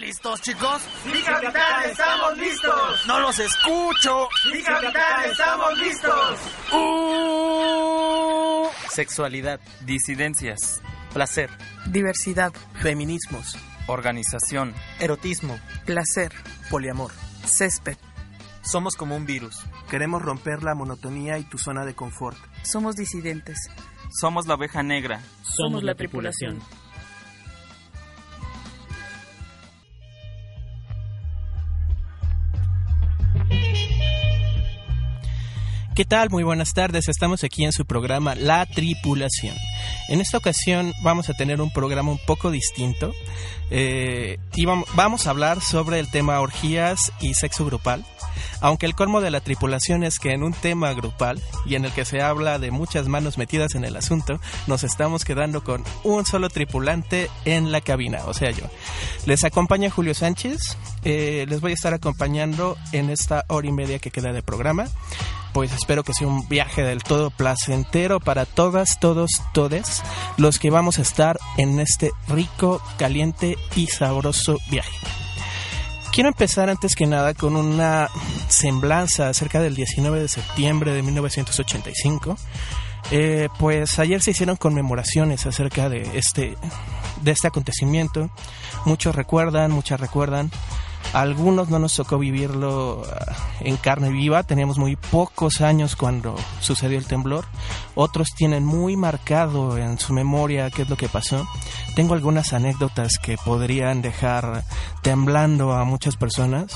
¿Están listos, chicos? ¡Sí, capitán! ¡Estamos listos! ¡No los escucho! ¡Sí, capitán! ¡Estamos listos! Uh... Sexualidad, disidencias, placer, diversidad, feminismos, organización, erotismo, placer, poliamor, césped. Somos como un virus. Queremos romper la monotonía y tu zona de confort. Somos disidentes. Somos la oveja negra. Somos la tripulación. ¿Qué tal? Muy buenas tardes. Estamos aquí en su programa La Tripulación. En esta ocasión vamos a tener un programa un poco distinto. Eh, y vamos a hablar sobre el tema orgías y sexo grupal. Aunque el colmo de la tripulación es que en un tema grupal y en el que se habla de muchas manos metidas en el asunto, nos estamos quedando con un solo tripulante en la cabina, o sea yo. Les acompaña Julio Sánchez, eh, les voy a estar acompañando en esta hora y media que queda de programa. Pues espero que sea un viaje del todo placentero para todas, todos, todes los que vamos a estar en este rico, caliente y sabroso viaje. Quiero empezar antes que nada con una semblanza acerca del 19 de septiembre de 1985. Eh, pues ayer se hicieron conmemoraciones acerca de este, de este acontecimiento. Muchos recuerdan, muchas recuerdan algunos no nos tocó vivirlo ah, en carne viva, teníamos muy pocos años cuando sucedió el temblor. Otros tienen muy marcado en su memoria qué es lo que pasó. Tengo algunas anécdotas que podrían dejar temblando a muchas personas.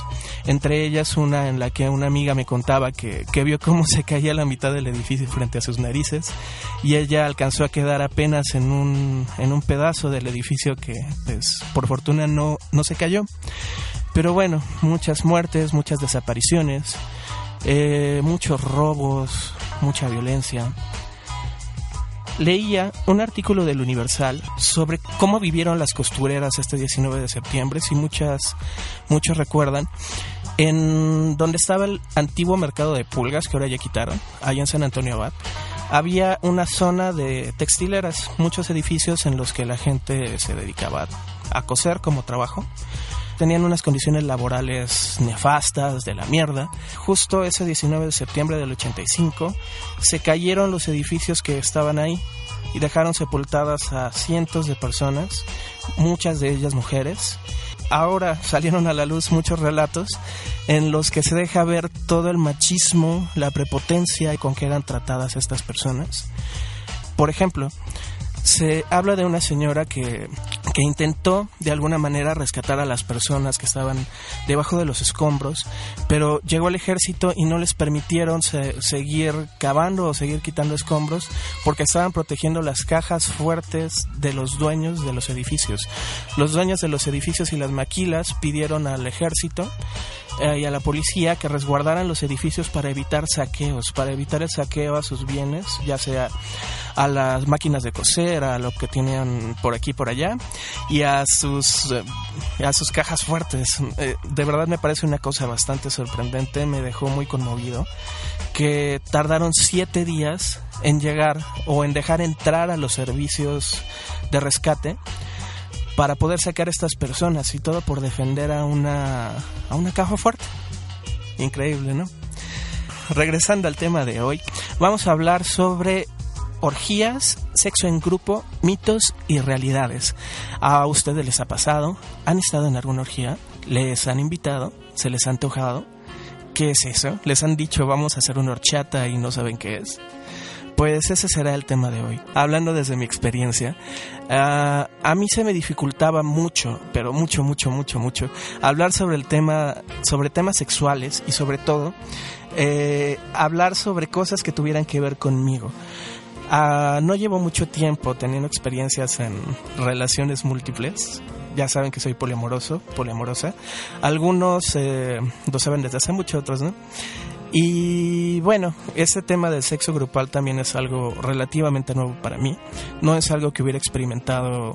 Entre ellas una en la que una amiga me contaba que, que vio cómo se caía la mitad del edificio frente a sus narices y ella alcanzó a quedar apenas en un, en un pedazo del edificio que pues, por fortuna no, no se cayó. Pero bueno, muchas muertes, muchas desapariciones, eh, muchos robos, mucha violencia. Leía un artículo del Universal sobre cómo vivieron las costureras este 19 de septiembre, si muchas, muchos recuerdan, en donde estaba el antiguo mercado de pulgas, que ahora ya quitaron, allá en San Antonio Abad, había una zona de textileras, muchos edificios en los que la gente se dedicaba a coser como trabajo tenían unas condiciones laborales nefastas, de la mierda. Justo ese 19 de septiembre del 85 se cayeron los edificios que estaban ahí y dejaron sepultadas a cientos de personas, muchas de ellas mujeres. Ahora salieron a la luz muchos relatos en los que se deja ver todo el machismo, la prepotencia con que eran tratadas estas personas. Por ejemplo, se habla de una señora que, que, intentó de alguna manera rescatar a las personas que estaban debajo de los escombros, pero llegó el ejército y no les permitieron seguir cavando o seguir quitando escombros porque estaban protegiendo las cajas fuertes de los dueños de los edificios. Los dueños de los edificios y las maquilas pidieron al ejército eh, y a la policía que resguardaran los edificios para evitar saqueos, para evitar el saqueo a sus bienes, ya sea a las máquinas de coser, a lo que tenían por aquí y por allá, y a sus, eh, a sus cajas fuertes. Eh, de verdad me parece una cosa bastante sorprendente, me dejó muy conmovido, que tardaron siete días en llegar o en dejar entrar a los servicios de rescate para poder sacar a estas personas y todo por defender a una, a una caja fuerte. Increíble, ¿no? Regresando al tema de hoy, vamos a hablar sobre orgías, sexo en grupo, mitos y realidades. ¿A ustedes les ha pasado? ¿Han estado en alguna orgía? ¿Les han invitado? ¿Se les ha antojado? ¿Qué es eso? ¿Les han dicho vamos a hacer una horchata y no saben qué es? Pues ese será el tema de hoy. Hablando desde mi experiencia, ah, a mí se me dificultaba mucho, pero mucho, mucho, mucho, mucho, hablar sobre el tema, sobre temas sexuales y sobre todo, eh, hablar sobre cosas que tuvieran que ver conmigo. Ah, no llevo mucho tiempo teniendo experiencias en relaciones múltiples. Ya saben que soy poliamoroso, poliamorosa. Algunos eh, lo saben desde hace mucho, otros no. Y bueno, ese tema del sexo grupal también es algo relativamente nuevo para mí. No es algo que hubiera experimentado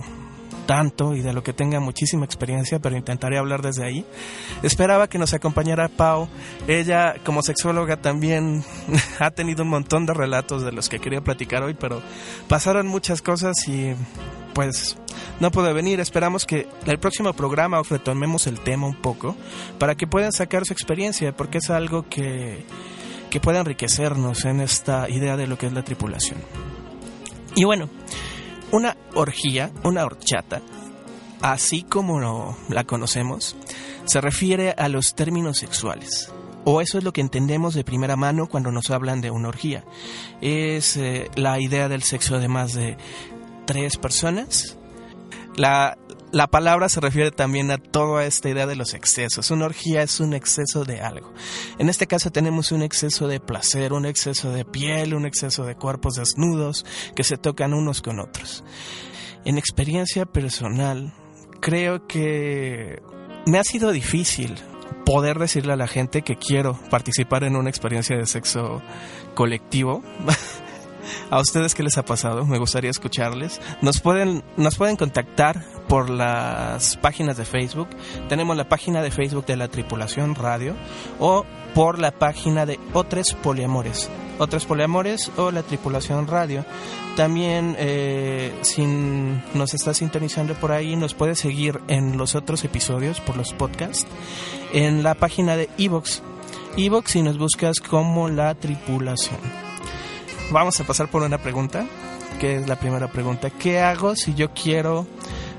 tanto y de lo que tenga muchísima experiencia, pero intentaré hablar desde ahí. Esperaba que nos acompañara Pau. Ella, como sexóloga, también ha tenido un montón de relatos de los que quería platicar hoy, pero pasaron muchas cosas y pues no puede venir. Esperamos que el próximo programa os retomemos el tema un poco para que puedan sacar su experiencia, porque es algo que, que puede enriquecernos en esta idea de lo que es la tripulación. Y bueno, una orgía, una horchata, así como la conocemos, se refiere a los términos sexuales. O eso es lo que entendemos de primera mano cuando nos hablan de una orgía. Es eh, la idea del sexo de más de tres personas. La, la palabra se refiere también a toda esta idea de los excesos. Una orgía es un exceso de algo. En este caso tenemos un exceso de placer, un exceso de piel, un exceso de cuerpos desnudos que se tocan unos con otros. En experiencia personal, creo que me ha sido difícil poder decirle a la gente que quiero participar en una experiencia de sexo colectivo. ¿A ustedes qué les ha pasado? Me gustaría escucharles. Nos pueden, nos pueden contactar por las páginas de Facebook. Tenemos la página de Facebook de la Tripulación Radio o por la página de Otros Poliamores. Otros Poliamores o la Tripulación Radio. También, eh, si nos está sintonizando por ahí, nos puede seguir en los otros episodios por los podcasts en la página de Evox. Evox si nos buscas como la tripulación vamos a pasar por una pregunta, que es la primera pregunta. ¿Qué hago si yo quiero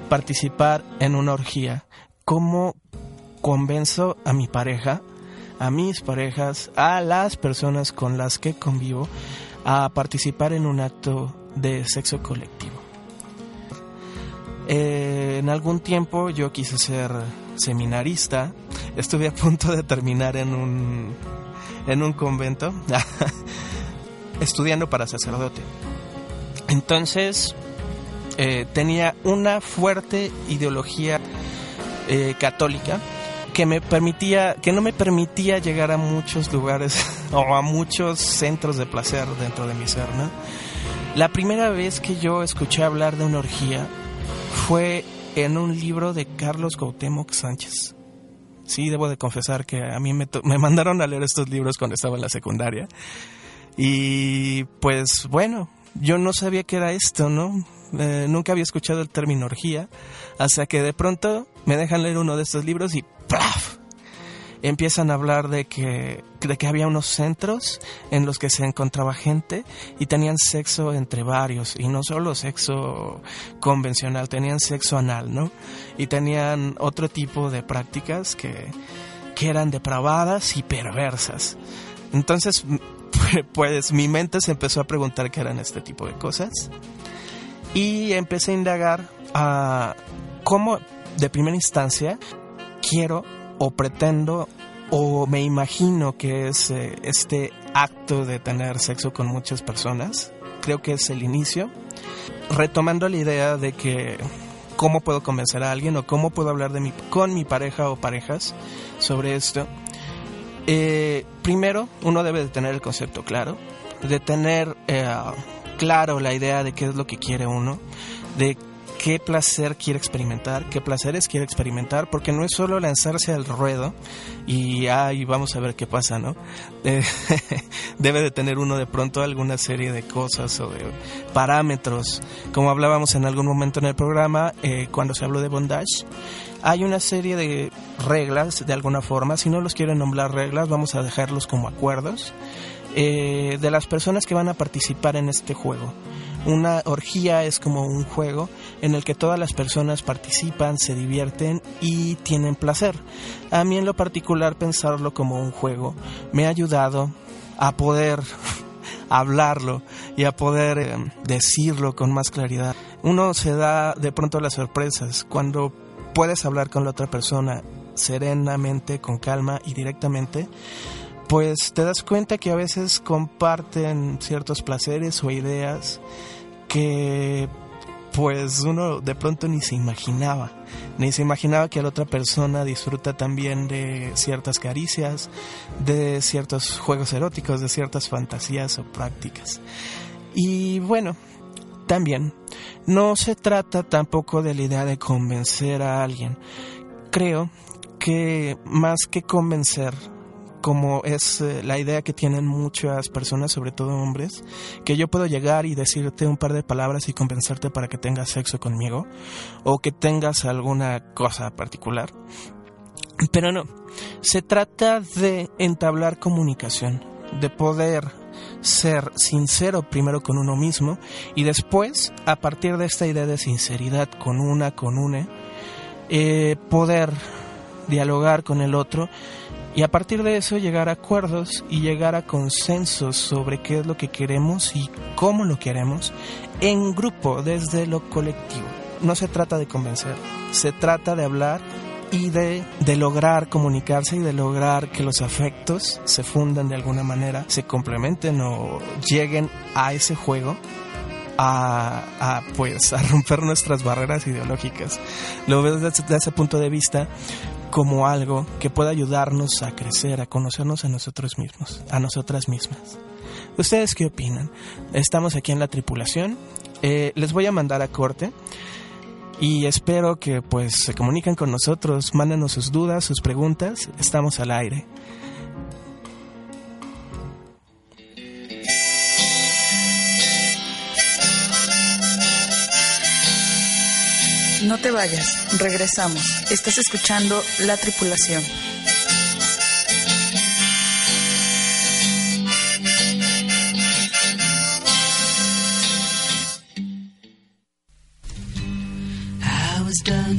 participar en una orgía? ¿Cómo convenzo a mi pareja, a mis parejas, a las personas con las que convivo a participar en un acto de sexo colectivo? Eh, en algún tiempo yo quise ser seminarista, estuve a punto de terminar en un, en un convento. estudiando para sacerdote. Entonces, eh, tenía una fuerte ideología eh, católica que me permitía, que no me permitía llegar a muchos lugares o a muchos centros de placer dentro de mi ser. La primera vez que yo escuché hablar de una orgía fue en un libro de Carlos Cuauhtémoc Sánchez. Sí, debo de confesar que a mí me, me mandaron a leer estos libros cuando estaba en la secundaria y pues bueno, yo no sabía que era esto, ¿no? Eh, nunca había escuchado el término orgía, hasta que de pronto me dejan leer uno de estos libros y ¡plaf! empiezan a hablar de que, de que había unos centros en los que se encontraba gente y tenían sexo entre varios, y no solo sexo convencional, tenían sexo anal, ¿no? Y tenían otro tipo de prácticas que, que eran depravadas y perversas. Entonces pues mi mente se empezó a preguntar qué eran este tipo de cosas y empecé a indagar a cómo de primera instancia quiero o pretendo o me imagino que es eh, este acto de tener sexo con muchas personas. Creo que es el inicio. Retomando la idea de que cómo puedo convencer a alguien o cómo puedo hablar de mi, con mi pareja o parejas sobre esto. Eh, primero, uno debe de tener el concepto claro, de tener eh, claro la idea de qué es lo que quiere uno, de qué placer quiere experimentar, qué placeres quiere experimentar, porque no es solo lanzarse al ruedo y ahí vamos a ver qué pasa, ¿no? debe de tener uno de pronto alguna serie de cosas o de parámetros, como hablábamos en algún momento en el programa eh, cuando se habló de bondage hay una serie de reglas de alguna forma, si no los quieren nombrar reglas, vamos a dejarlos como acuerdos, eh, de las personas que van a participar en este juego. Una orgía es como un juego en el que todas las personas participan, se divierten y tienen placer. A mí en lo particular pensarlo como un juego me ha ayudado a poder hablarlo y a poder eh, decirlo con más claridad. Uno se da de pronto las sorpresas cuando puedes hablar con la otra persona serenamente, con calma y directamente, pues te das cuenta que a veces comparten ciertos placeres o ideas que pues uno de pronto ni se imaginaba, ni se imaginaba que la otra persona disfruta también de ciertas caricias, de ciertos juegos eróticos, de ciertas fantasías o prácticas. Y bueno, también no se trata tampoco de la idea de convencer a alguien. Creo que más que convencer, como es eh, la idea que tienen muchas personas, sobre todo hombres, que yo puedo llegar y decirte un par de palabras y convencerte para que tengas sexo conmigo o que tengas alguna cosa particular. Pero no, se trata de entablar comunicación, de poder ser sincero primero con uno mismo y después, a partir de esta idea de sinceridad con una, con una, eh, poder dialogar con el otro y a partir de eso llegar a acuerdos y llegar a consensos sobre qué es lo que queremos y cómo lo queremos en grupo, desde lo colectivo. No se trata de convencer, se trata de hablar y de, de, lograr comunicarse y de lograr que los afectos se fundan de alguna manera, se complementen o lleguen a ese juego. A, a pues a romper nuestras barreras ideológicas. Lo veo desde, ese punto de vista como algo que pueda ayudarnos a crecer, a conocernos a nosotros mismos, a nosotras mismas. ¿Ustedes qué opinan? Estamos aquí en la tripulación. Eh, les voy a mandar a corte y espero que pues se comuniquen con nosotros, mándenos sus dudas, sus preguntas. Estamos al aire. No te vayas, regresamos. Estás escuchando La Tripulación.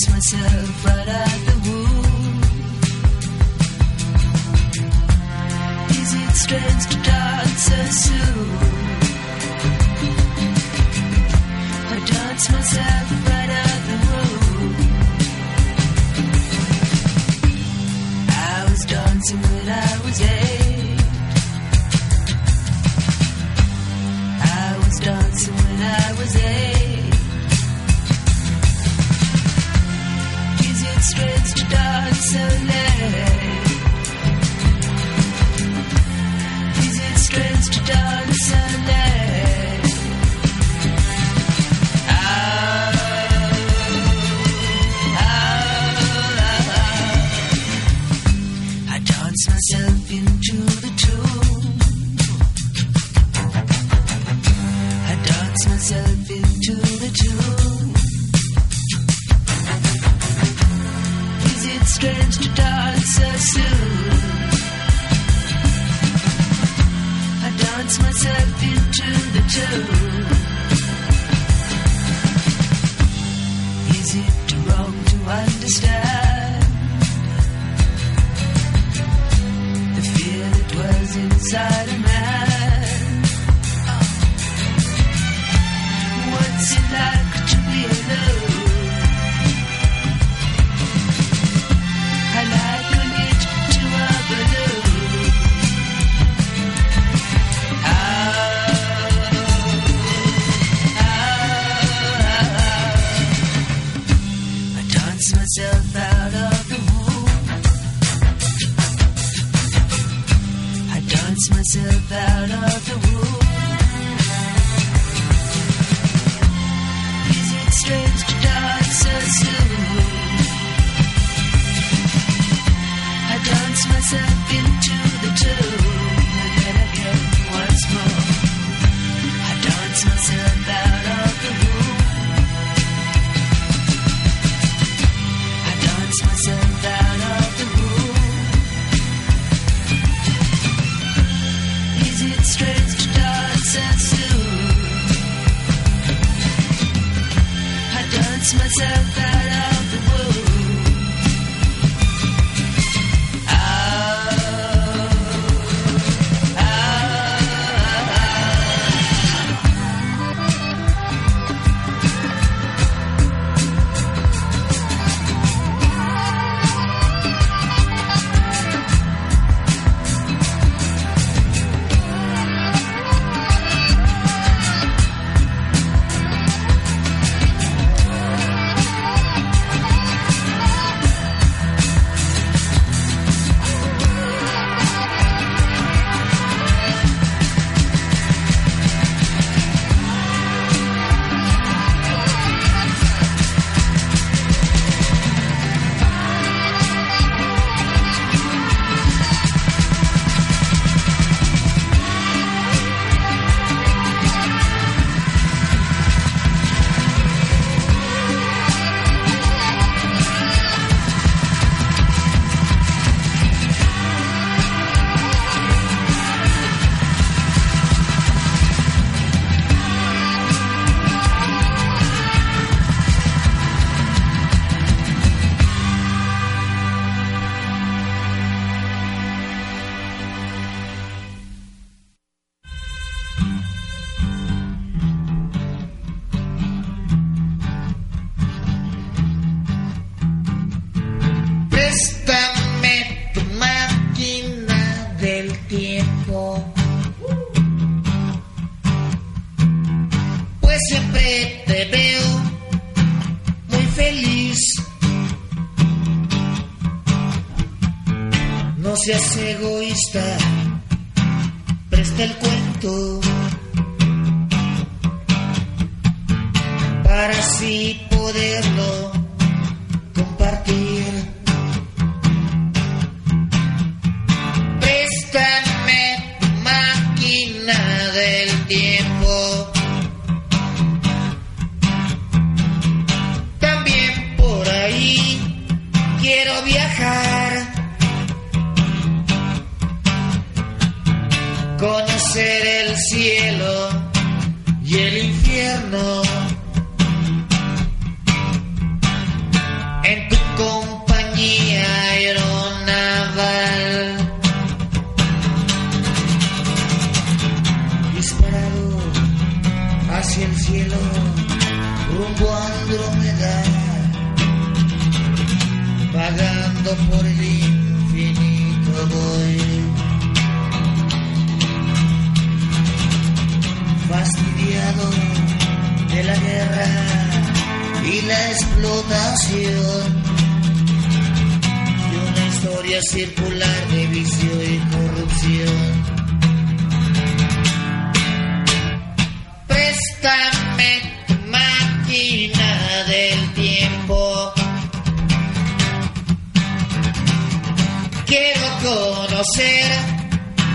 I danced myself right out the womb. Is it strange to dance so soon? I dance myself right out the room. I was dancing when I was eight. I was dancing when I was eight. Myself into the tune. Soon? El infierno. En tu compañía aeronaval. disparado hacia el cielo, rumbo a Andrómeda, vagando por la explotación de una historia circular de vicio y corrupción. Préstame tu máquina del tiempo. Quiero conocer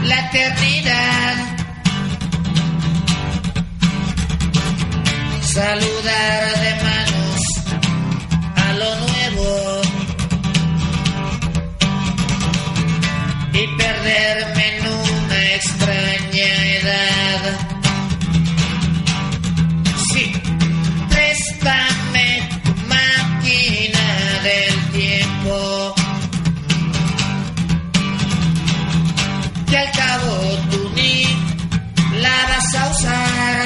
la eternidad. Saludar de manos perderme una extraña edad. Sí, préstame tu máquina del tiempo. Que al cabo tú ni la vas a usar.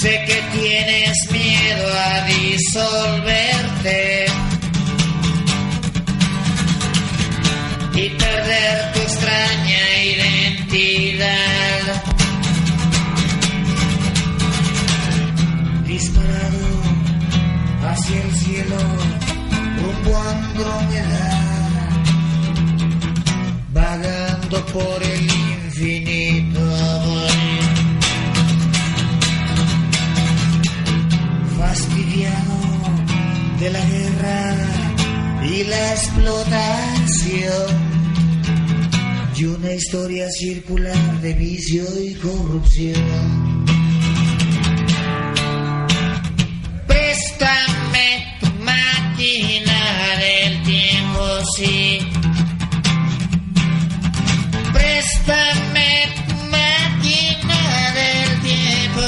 Sé que tienes miedo a disolverte perder tu extraña identidad. Disparado hacia el cielo, rumbo a Andrómeda, vagando por el infinito fastidiado de la guerra y la explotación y una historia circular de vicio y corrupción. Préstame tu máquina del tiempo, sí. Préstame tu máquina del tiempo.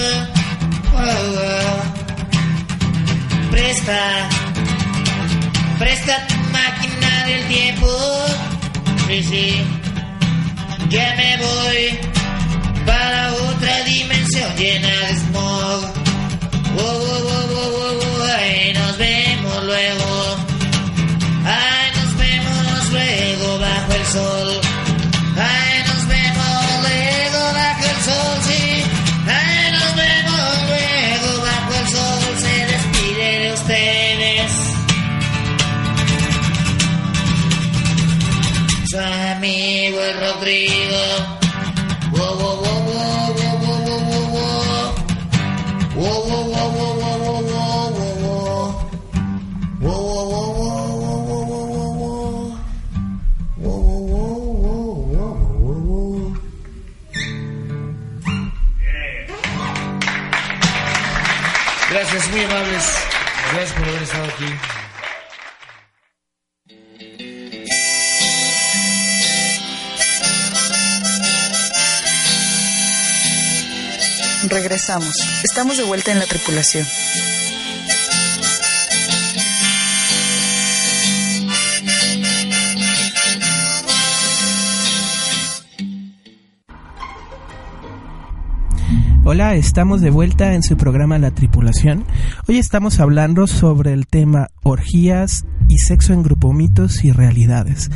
fiesta. Presta tu máquina del tiempo. Sí, sí. Ya me voy para otra dimensión llena de Regresamos. Estamos de vuelta en la tripulación. Hola, estamos de vuelta en su programa La Tripulación. Hoy estamos hablando sobre el tema orgías y sexo en grupo, mitos y realidades.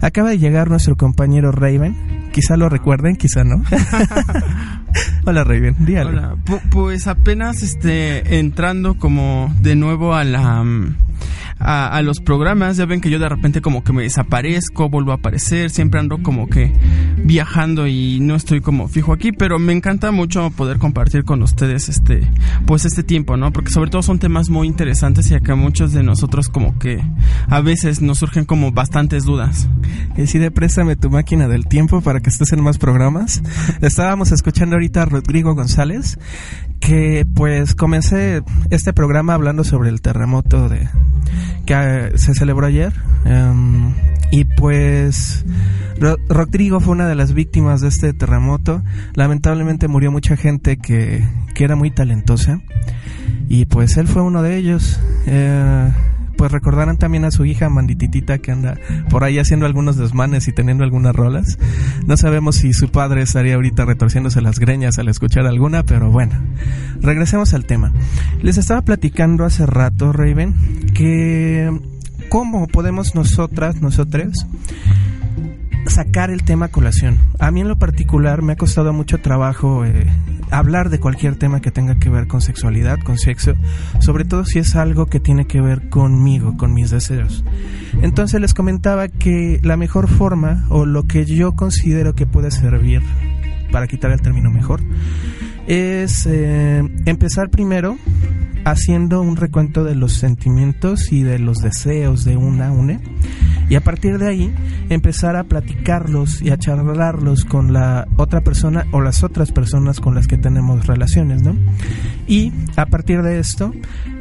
Acaba de llegar nuestro compañero Raven. Quizá lo recuerden, quizá no. Hola Raven, dígalo. Hola, pu- pues apenas este entrando como de nuevo a la mm, a, a los programas, ya ven que yo de repente como que me desaparezco, vuelvo a aparecer, siempre ando como que viajando y no estoy como fijo aquí, pero me encanta mucho poder compartir con ustedes este pues este tiempo, ¿no? Porque sobre todo son temas muy interesantes y acá muchos de nosotros como que a veces nos surgen como bastantes dudas. Decide, préstame tu máquina del tiempo para que estés en más programas. Estábamos escuchando ahorita a Rodrigo González, que pues comencé este programa hablando sobre el terremoto de que eh, se celebró ayer. em, y pues Ro- Rodrigo fue una de las víctimas de este terremoto. Lamentablemente murió mucha gente que, que era muy talentosa. Y pues él fue uno de ellos. Eh, pues recordarán también a su hija Mandititita que anda por ahí haciendo algunos desmanes y teniendo algunas rolas. No sabemos si su padre estaría ahorita retorciéndose las greñas al escuchar alguna, pero bueno, regresemos al tema. Les estaba platicando hace rato, Raven, que cómo podemos nosotras, nosotros, sacar el tema a colación. A mí en lo particular me ha costado mucho trabajo eh, hablar de cualquier tema que tenga que ver con sexualidad, con sexo, sobre todo si es algo que tiene que ver conmigo, con mis deseos. Entonces les comentaba que la mejor forma o lo que yo considero que puede servir para quitar el término mejor es eh, empezar primero haciendo un recuento de los sentimientos y de los deseos de una une y a partir de ahí empezar a platicarlos y a charlarlos con la otra persona o las otras personas con las que tenemos relaciones, ¿no? Y a partir de esto,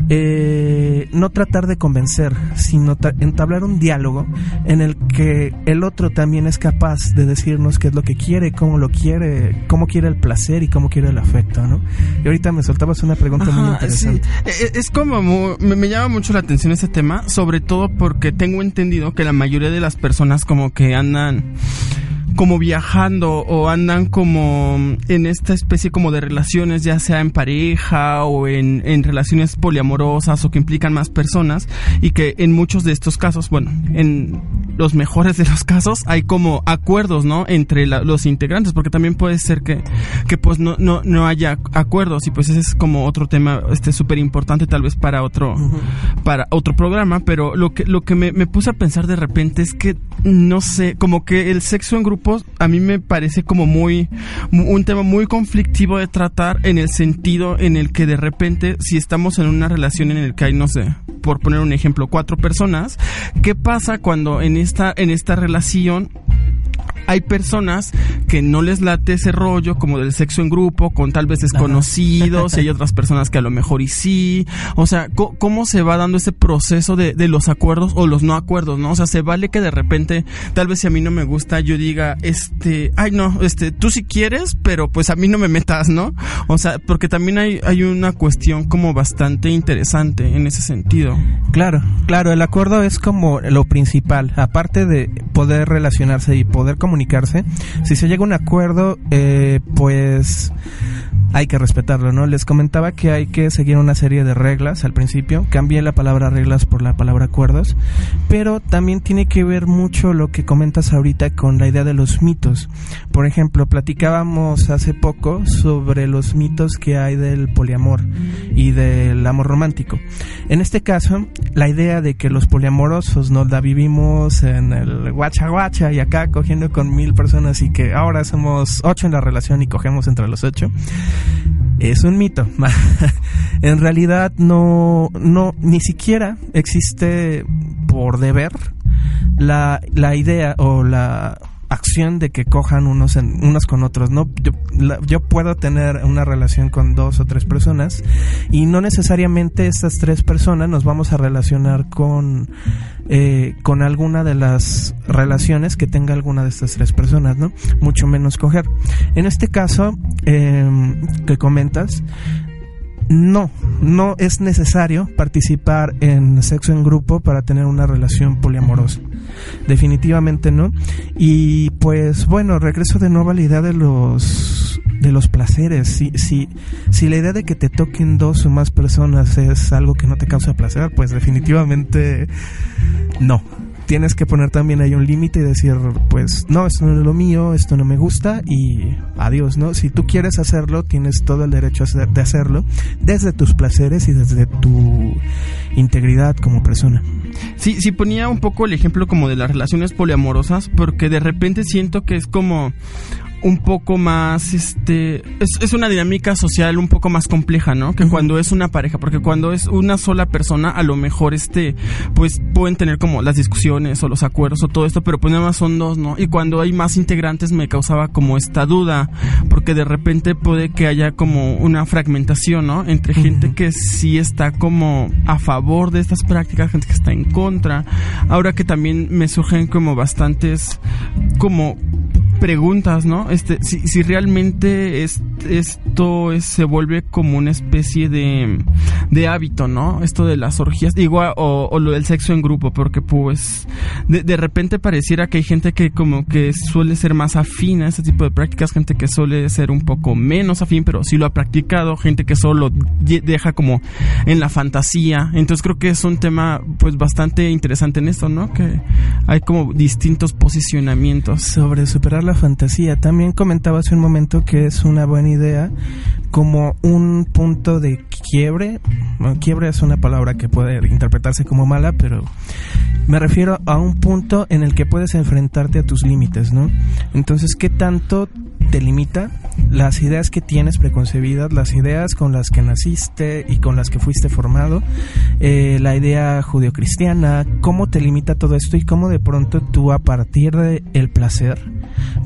eh, no tratar de convencer, sino ta- entablar un diálogo en el que el otro también es capaz de decirnos qué es lo que quiere, cómo lo quiere, cómo quiere el placer y cómo quiere el afecto, ¿no? Y ahorita me soltabas una pregunta muy interesante. sí. Eh, Es como me llama mucho la atención este tema, sobre todo porque tengo entendido que la mayoría de las personas como que andan como viajando o andan como en esta especie como de relaciones, ya sea en pareja o en, en relaciones poliamorosas o que implican más personas y que en muchos de estos casos, bueno, en los mejores de los casos hay como acuerdos, ¿no? Entre la- los integrantes, porque también puede ser que, que pues no, no, no haya acuerdos y pues ese es como otro tema este súper importante tal vez para otro, para otro programa, pero lo que, lo que me, me puse a pensar de repente es que, no sé, como que el sexo en a mí me parece como muy, mu- un tema muy conflictivo de tratar en el sentido en el que de repente si estamos en una relación en el que hay, no sé, por poner un ejemplo, cuatro personas, ¿qué pasa cuando en esta, en esta relación hay personas que no les late ese rollo como del sexo en grupo, con tal vez desconocidos, y hay otras personas que a lo mejor y sí. O sea, ¿cómo se va dando ese proceso de, de los acuerdos o los no acuerdos, no? O sea, se vale que de repente, tal vez si a mí no me gusta, yo diga, este, ay no, este, tú si quieres, pero pues a mí no me metas, ¿no? O sea, porque también hay, hay una cuestión como bastante interesante en ese sentido. Claro, claro, el acuerdo es como lo principal, aparte de poder relacionarse y poder comunicarse, si se llega a un acuerdo, eh, pues hay que respetarlo, ¿no? Les comentaba que hay que seguir una serie de reglas al principio, cambié la palabra reglas por la palabra acuerdos, pero también tiene que ver mucho lo que comentas ahorita con la idea de los mitos. Por ejemplo, platicábamos hace poco sobre los mitos que hay del poliamor y del amor romántico. En este caso, la idea de que los poliamorosos nos la vivimos en el guacha guacha y acá cogiendo con mil personas y que ahora somos ocho en la relación y cogemos entre los ocho es un mito. en realidad no, no, ni siquiera existe por deber la, la idea o la acción de que cojan unos, en, unos con otros. No, yo, puedo tener una relación con dos o tres personas y no necesariamente estas tres personas nos vamos a relacionar con, eh, con alguna de las relaciones que tenga alguna de estas tres personas, ¿no? Mucho menos coger. En este caso em, que comentas, no, no es necesario participar en sexo en grupo para tener una relación poliamorosa. Definitivamente no. Y pues bueno, regreso de nuevo a la idea de los de los placeres. Si, si, si la idea de que te toquen dos o más personas es algo que no te causa placer, pues definitivamente no tienes que poner también ahí un límite y decir, pues no, esto no es lo mío, esto no me gusta y adiós, ¿no? Si tú quieres hacerlo, tienes todo el derecho de hacerlo desde tus placeres y desde tu integridad como persona. Sí, sí ponía un poco el ejemplo como de las relaciones poliamorosas porque de repente siento que es como un poco más, este, es, una dinámica social un poco más compleja, ¿no? Que cuando es una pareja, porque cuando es una sola persona, a lo mejor, este, pues pueden tener como las discusiones o los acuerdos o todo esto, pero pues nada más son dos, ¿no? Y cuando hay más integrantes me causaba como esta duda, porque de repente puede que haya como una fragmentación, ¿no? Entre gente que sí está como a favor de estas prácticas, gente que está en contra. Ahora que también me surgen como bastantes, como preguntas, ¿no? Este, si, si realmente es, esto se vuelve como una especie de, de hábito, ¿no? Esto de las orgías, igual, o, lo del sexo en grupo, porque pues de, de, repente pareciera que hay gente que como que suele ser más afín a este tipo de prácticas, gente que suele ser un poco menos afín, pero sí lo ha practicado, gente que solo deja como en la fantasía. Entonces creo que es un tema pues bastante interesante en esto, ¿no? Que hay como distintos posicionamientos. Sobre superar la fantasía. También comentaba hace un momento que es una buena idea como un punto de quiebre. quiebre es una palabra que puede interpretarse como mala, pero me refiero a un punto en el que puedes enfrentarte a tus límites, ¿no? Entonces, ¿qué tanto te limita las ideas que tienes preconcebidas, las ideas con las que naciste y con las que fuiste formado, eh, la idea judeocristiana, cómo te limita todo esto y cómo de pronto tú a partir del el placer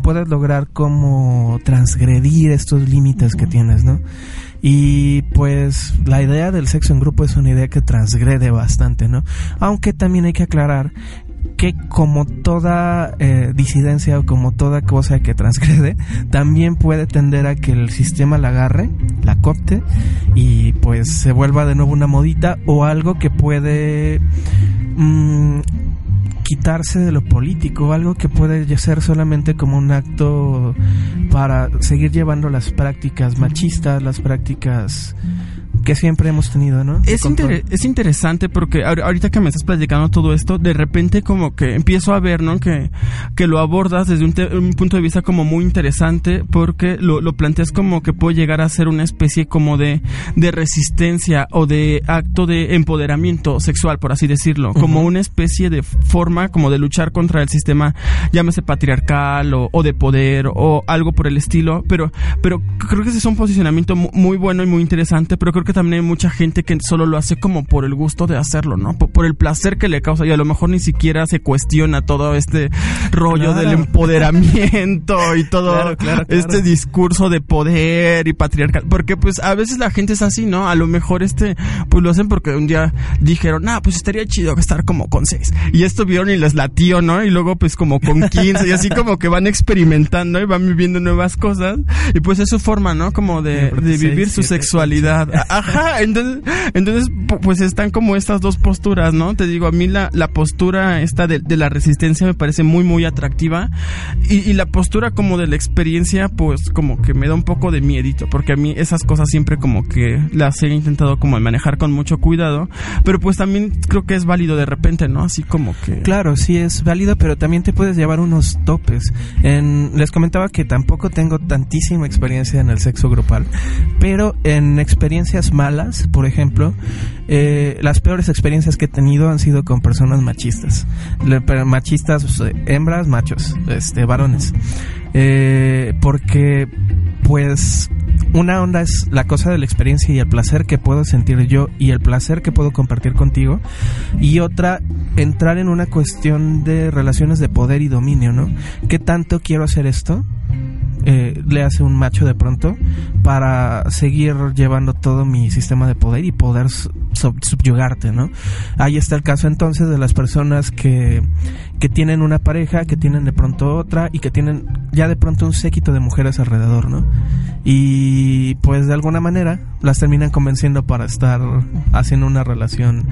puedes lograr como transgredir estos límites que tienes, ¿no? Y pues la idea del sexo en grupo es una idea que transgrede bastante, ¿no? Aunque también hay que aclarar que como toda eh, disidencia o como toda cosa que transgrede, también puede tender a que el sistema la agarre, la copte y pues se vuelva de nuevo una modita o algo que puede mmm, quitarse de lo político, algo que puede ser solamente como un acto para seguir llevando las prácticas machistas, las prácticas que siempre hemos tenido, ¿no? Es, es interesante porque ahorita que me estás platicando todo esto, de repente como que empiezo a ver, ¿no? Que, que lo abordas desde un, punto de vista como muy interesante porque lo, lo, planteas como que puede llegar a ser una especie como de, de resistencia o de acto de empoderamiento sexual, por así decirlo, como una especie de forma como de luchar contra el sistema, llámese patriarcal o, o de poder o algo por el estilo, pero, pero creo que ese es un posicionamiento muy bueno y muy interesante, pero creo que que también hay mucha gente que solo lo hace como por el gusto de hacerlo, ¿no? Por, por el placer que le causa y a lo mejor ni siquiera se cuestiona todo este rollo Claro. del empoderamiento y todo Claro, claro, claro. este discurso de poder y patriarcal. Porque pues a veces la gente es así, ¿no? A lo mejor este, pues lo hacen porque un día dijeron, ah, pues estaría chido estar como con seis. Y esto vieron y les latió, ¿no? Y luego pues como con 15 y así como que van experimentando y van viviendo nuevas cosas. Y pues es su forma, ¿no? Como de, de vivir su sexualidad. Ajá, entonces, entonces pu- pues están como estas dos posturas, ¿no? Te digo, a mí la, postura esta de, la resistencia me parece muy, muy atractiva. Y, y la postura como de la experiencia, pues como que me da un poco de miedito, porque a mí esas cosas siempre como que las he intentado como manejar con mucho cuidado, pero pues también creo que es válido de repente, ¿no? Así como que... Claro, sí es válido, pero también te puedes llevar unos topes. En, les comentaba que tampoco tengo tantísima experiencia en el sexo grupal, pero en experiencias malas, por ejemplo, eh, las peores experiencias que he tenido han sido con personas machistas. Le- machistas, hembras, machos, este, varones. Eh, porque, pues, una onda es la cosa de la experiencia y el placer que puedo sentir yo y el placer que puedo compartir contigo. Y otra, entrar en una cuestión de relaciones de poder y dominio, ¿no? ¿Qué tanto quiero hacer esto? Eh, le hace un macho de pronto para seguir llevando todo mi sistema de poder y poder su- sub- subyugarte, ¿no? Ahí está el caso entonces de las personas que, que tienen una pareja, que tienen de pronto otra y que tienen ya de pronto un séquito de mujeres alrededor, ¿no? Y pues de alguna manera las terminan convenciendo para estar haciendo una relación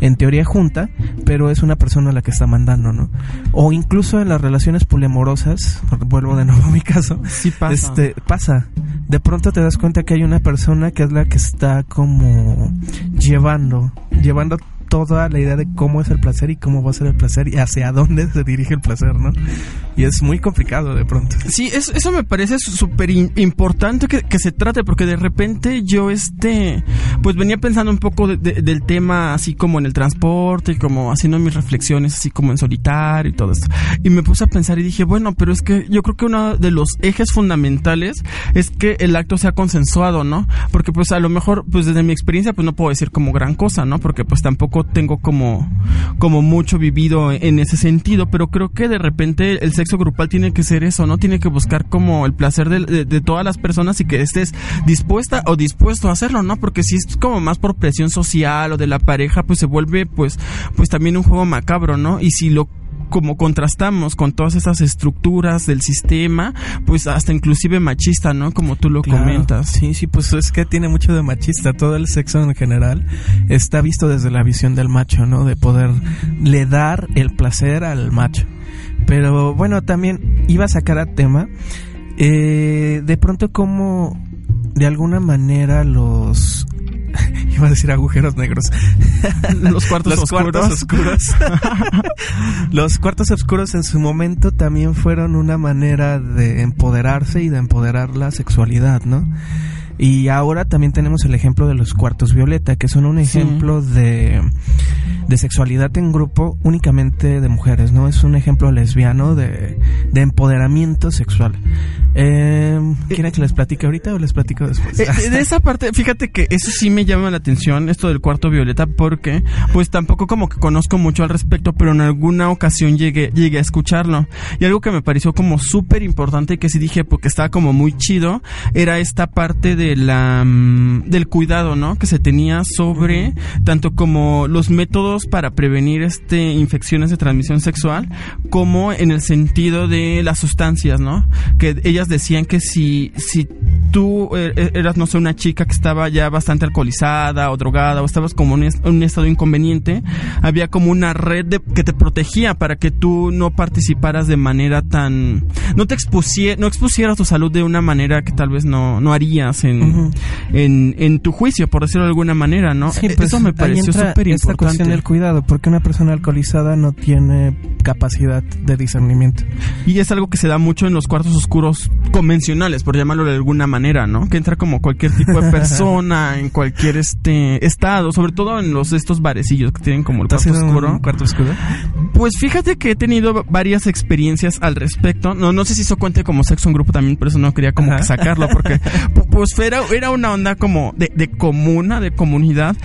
en teoría junta, pero es una persona la que está mandando, ¿no? O incluso en las relaciones poliamorosas, vuelvo de nuevo a mi caso, Sí pasa. este pasa. De pronto te das cuenta que hay una persona que es la que está como llevando, llevando toda la idea de cómo es el placer y cómo va a ser el placer y hacia dónde se dirige el placer, ¿no? Y es muy complicado de pronto. Sí, es- eso me parece súper importante que, que se trate, porque de repente yo, este, pues venía pensando un poco de- de- del tema así como en el transporte como haciendo mis reflexiones así como en solitario y todo esto. Y me puse a pensar y dije, bueno, pero es que yo creo que uno de los ejes fundamentales es que el acto sea consensuado, ¿no? Porque pues a lo mejor, pues desde mi experiencia, pues no puedo decir como gran cosa, ¿no? Porque pues tampoco tengo como, como mucho vivido en ese sentido, pero creo que de repente el sexo grupal tiene que ser eso, ¿no? Tiene que buscar como el placer de, de- todas las personas y que estés dispuesta o dispuesto a hacerlo, ¿no? Porque si es como más por presión social o de la pareja, pues se vuelve pues, pues también un juego macabro, ¿no? Y si lo como contrastamos con todas esas estructuras del sistema, pues hasta inclusive machista, ¿no? Como tú lo Claro. comentas. Sí, sí, pues es que tiene mucho de machista. Todo el sexo en general está visto desde la visión del macho, ¿no? De poder le dar el placer al macho. Pero bueno, también iba a sacar a tema eh, de pronto como de alguna manera los iba a decir agujeros negros. Los cuartos los oscuros. cuartos oscuros. Los cuartos oscuros en su momento también fueron una manera de empoderarse y de empoderar la sexualidad no y ahora también tenemos el ejemplo de los cuartos violeta que son un Sí. ejemplo de de sexualidad en grupo únicamente de mujeres no es un ejemplo lesbiano de, de empoderamiento sexual eh, ¿Quieren que les platique ahorita o les platico después? Eh, de esa parte, fíjate que eso sí me llama la atención, esto del cuarto violeta, porque pues tampoco como que conozco mucho al respecto, pero en alguna ocasión llegué, llegué a escucharlo. Y algo que me pareció como súper importante y que sí dije porque estaba como muy chido, era esta parte de la, mm, del cuidado, ¿no? Que se tenía sobre tanto como los métodos para prevenir este infecciones de transmisión sexual, como en el sentido de las sustancias, ¿no? Que ellas decían que si, si tú eh, eras, no sé, una chica que estaba ya bastante alcoholizada o drogada o estabas como en un est- un estado inconveniente, había como una red de, que te protegía para que tú no participaras de manera tan... no te expusieras, no expusieras tu salud de una manera que tal vez no, no harías en, En, en tu juicio, por decirlo de alguna manera, ¿no? Sí, Eh, pues, Eso me pareció súper Esta cuestión importante. del cuidado, porque una persona alcoholizada no tiene capacidad de discernimiento. Y es algo que se da mucho en los cuartos oscuros convencionales, por llamarlo de alguna manera, ¿no? Que entra como cualquier tipo de persona, en cualquier este estado, sobre todo en los estos barecillos que tienen como el ¿Tú has cuarto un oscuro. cuarto oscuro? Pues fíjate que he tenido varias experiencias al respecto. No, no sé si eso cuente como sexo en grupo también, por eso no quería como que sacarlo, porque pu- pues fue era, era una onda como de, de comuna, de comunidad,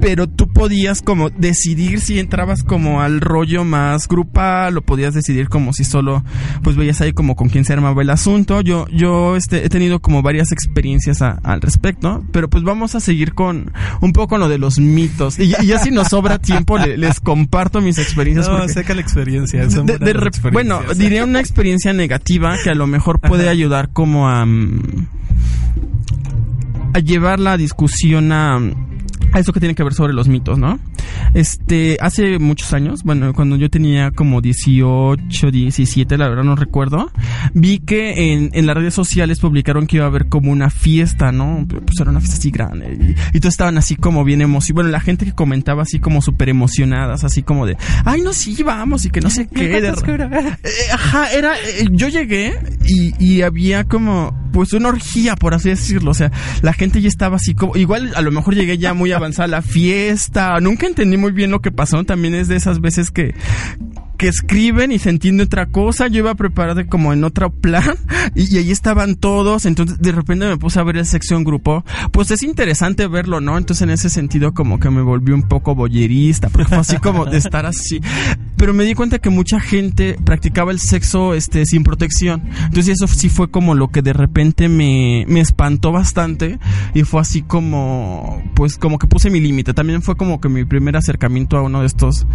pero tú podías como decidir si entrabas como al rollo más grupal o podías decidir como si solo pues veías ahí como con quién se armaba el asunto. Yo yo este he tenido como varias experiencias a- al respecto, pero pues vamos a seguir con un poco lo de los mitos. Y, ya- y ya si nos sobra tiempo le- les comparto mis experiencias No, saca la experiencia. de- de bueno, diría una experiencia negativa que a lo mejor puede ayudar como a, mm, a llevar la discusión a, a eso que tiene que ver sobre los mitos, ¿no? Este, hace muchos años, bueno, cuando yo tenía como 18, 17, la verdad no recuerdo, vi que en, en las redes sociales publicaron que iba a haber como una fiesta, ¿no? Pues era una fiesta así grande y, y todos estaban así como bien emocionados. Bueno, la gente que comentaba así como súper emocionadas, así como de, ay, no, sí, vamos y que no sé qué. de- Eh, ajá, era, eh, yo llegué y, y había como, pues una orgía, por así decirlo. O sea, la gente ya estaba así como, igual a lo mejor llegué ya muy avanzada a la fiesta. Nunca entendí muy bien lo que pasó. También es de esas veces que, que escriben y se entiende otra cosa. Yo iba preparado como en otro plan y, y ahí estaban todos. Entonces de repente me puse a ver el sección grupo. Pues es interesante verlo, ¿no? Entonces en ese sentido como que me volví un poco boyerista, porque fue así como de estar así. Pero me di cuenta que mucha gente practicaba el sexo este sin protección. Entonces eso sí fue como lo que de repente me, me espantó bastante y fue así como pues como que puse mi límite. También fue como que mi primer acercamiento a uno de estos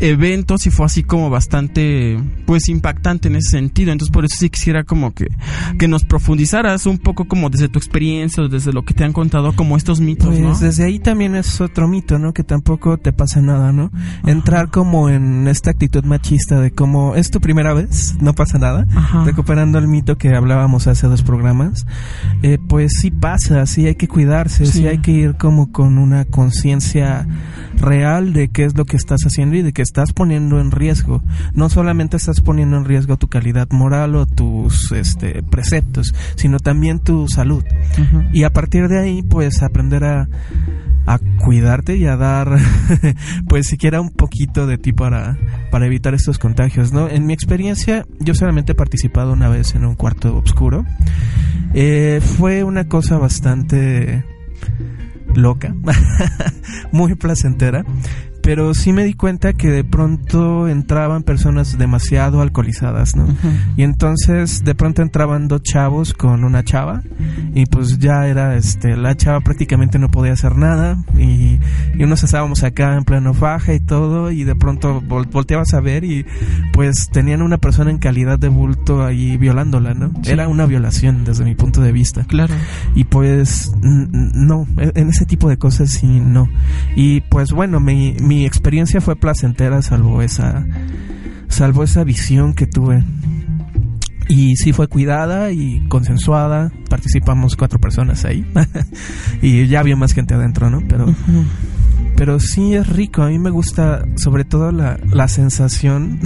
eventos y fue así como bastante pues impactante en ese sentido. Entonces por eso sí quisiera como que, que nos profundizaras un poco como desde tu experiencia o desde lo que te han contado como estos mitos, Pues ¿no? desde ahí también es otro mito, ¿no? Que tampoco te pasa nada, ¿no? Entrar como en esta actitud machista de como es tu primera vez, no pasa nada. Ajá. Recuperando el mito que hablábamos hace dos programas, eh, pues sí pasa, sí hay que cuidarse, sí, Sí. hay que ir como con una conciencia real de qué es lo que estás haciendo y de que estás poniendo en riesgo. No solamente estás poniendo en riesgo tu calidad moral o tus este, preceptos, sino también tu salud. Y a partir de ahí, pues aprender a, a cuidarte y a dar, pues siquiera un poquito de ti para, para evitar estos contagios, ¿no? En mi experiencia, yo solamente he participado una vez en un cuarto oscuro. Eh, fue una cosa bastante loca, muy placentera, pero sí me di cuenta que de pronto entraban personas demasiado alcoholizadas, ¿no? Y entonces de pronto entraban dos chavos con una chava y pues ya era, este, la chava prácticamente no podía hacer nada y, y unos estábamos acá en pleno faja y todo y de pronto vol- volteabas a ver y pues tenían una persona en calidad de bulto ahí violándola, ¿no? Era una violación desde mi punto de vista. Claro. Y pues no, e- en ese tipo de cosas sí no. Y pues bueno, mi, mi experiencia fue placentera salvo esa salvo esa visión que tuve. Y sí fue cuidada y consensuada. Participamos cuatro personas ahí. y ya había más gente adentro, ¿no? Pero pero sí es rico. A mí me gusta sobre todo la, la sensación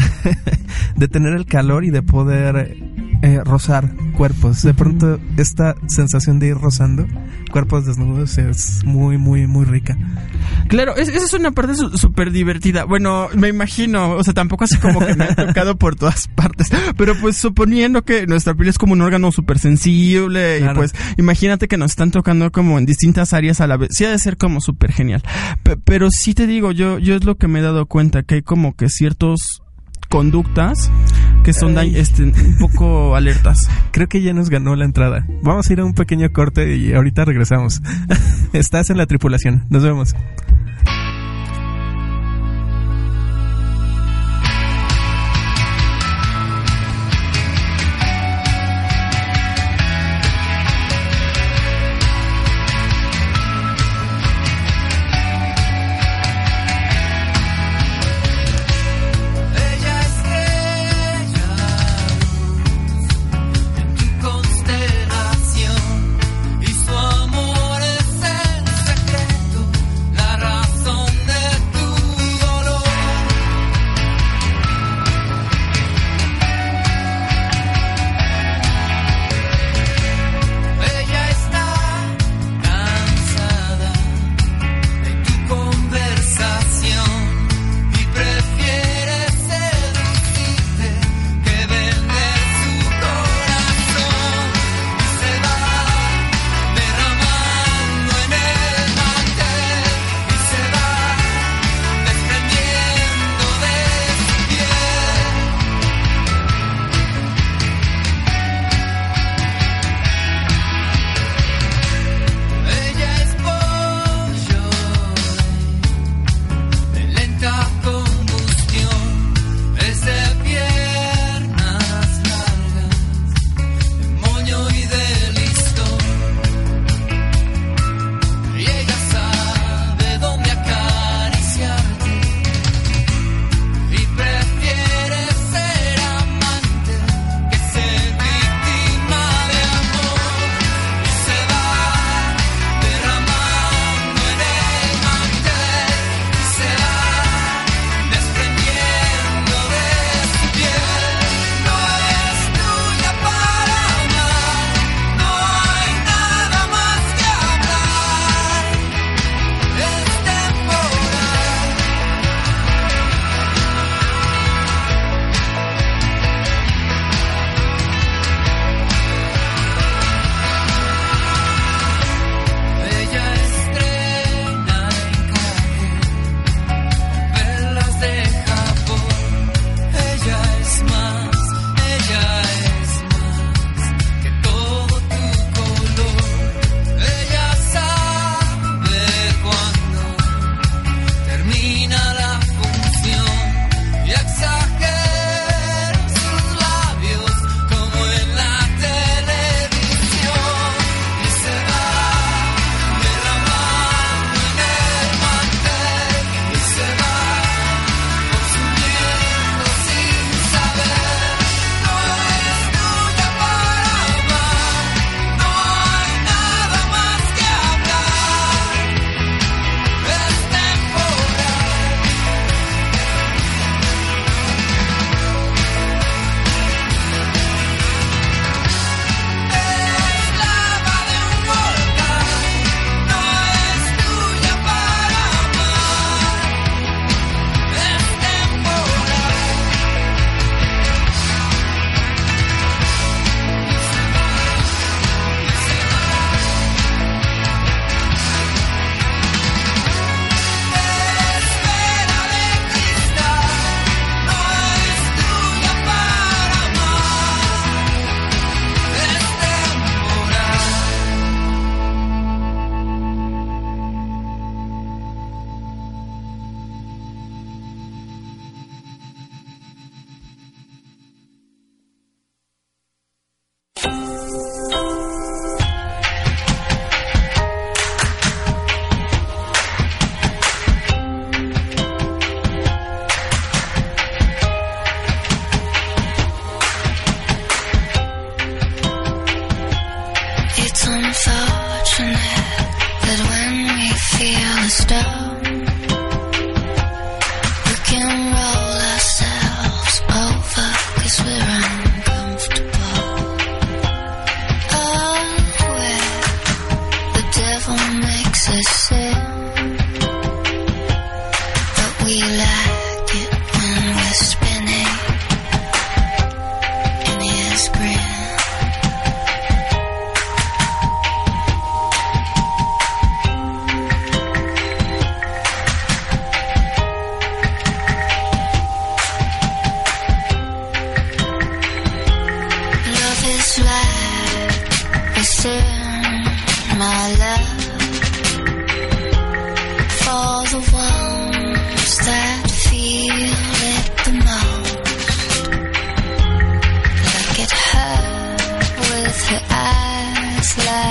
de tener el calor y de poder eh, rozar cuerpos. De pronto esta sensación de ir rozando cuerpos desnudos es muy, muy, muy rica. Claro, es- esa es una parte súper divertida. Bueno, me imagino, o sea, tampoco así como que me ha tocado por todas partes, pero pues suponiendo que nuestra piel es como un órgano súper sensible Claro. y pues imagínate que nos están tocando como en distintas áreas a la vez. Sí ha de ser como súper genial. Pe- pero sí te digo, yo, yo es lo que me he dado cuenta, que hay como que ciertos conductas que son Ay. este, un poco alertas. Creo que ya nos ganó la entrada. Vamos a ir a un pequeño corte y ahorita regresamos. Estás en la tripulación. Nos vemos.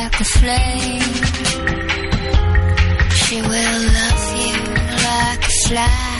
like a flame. She will love you like a fly.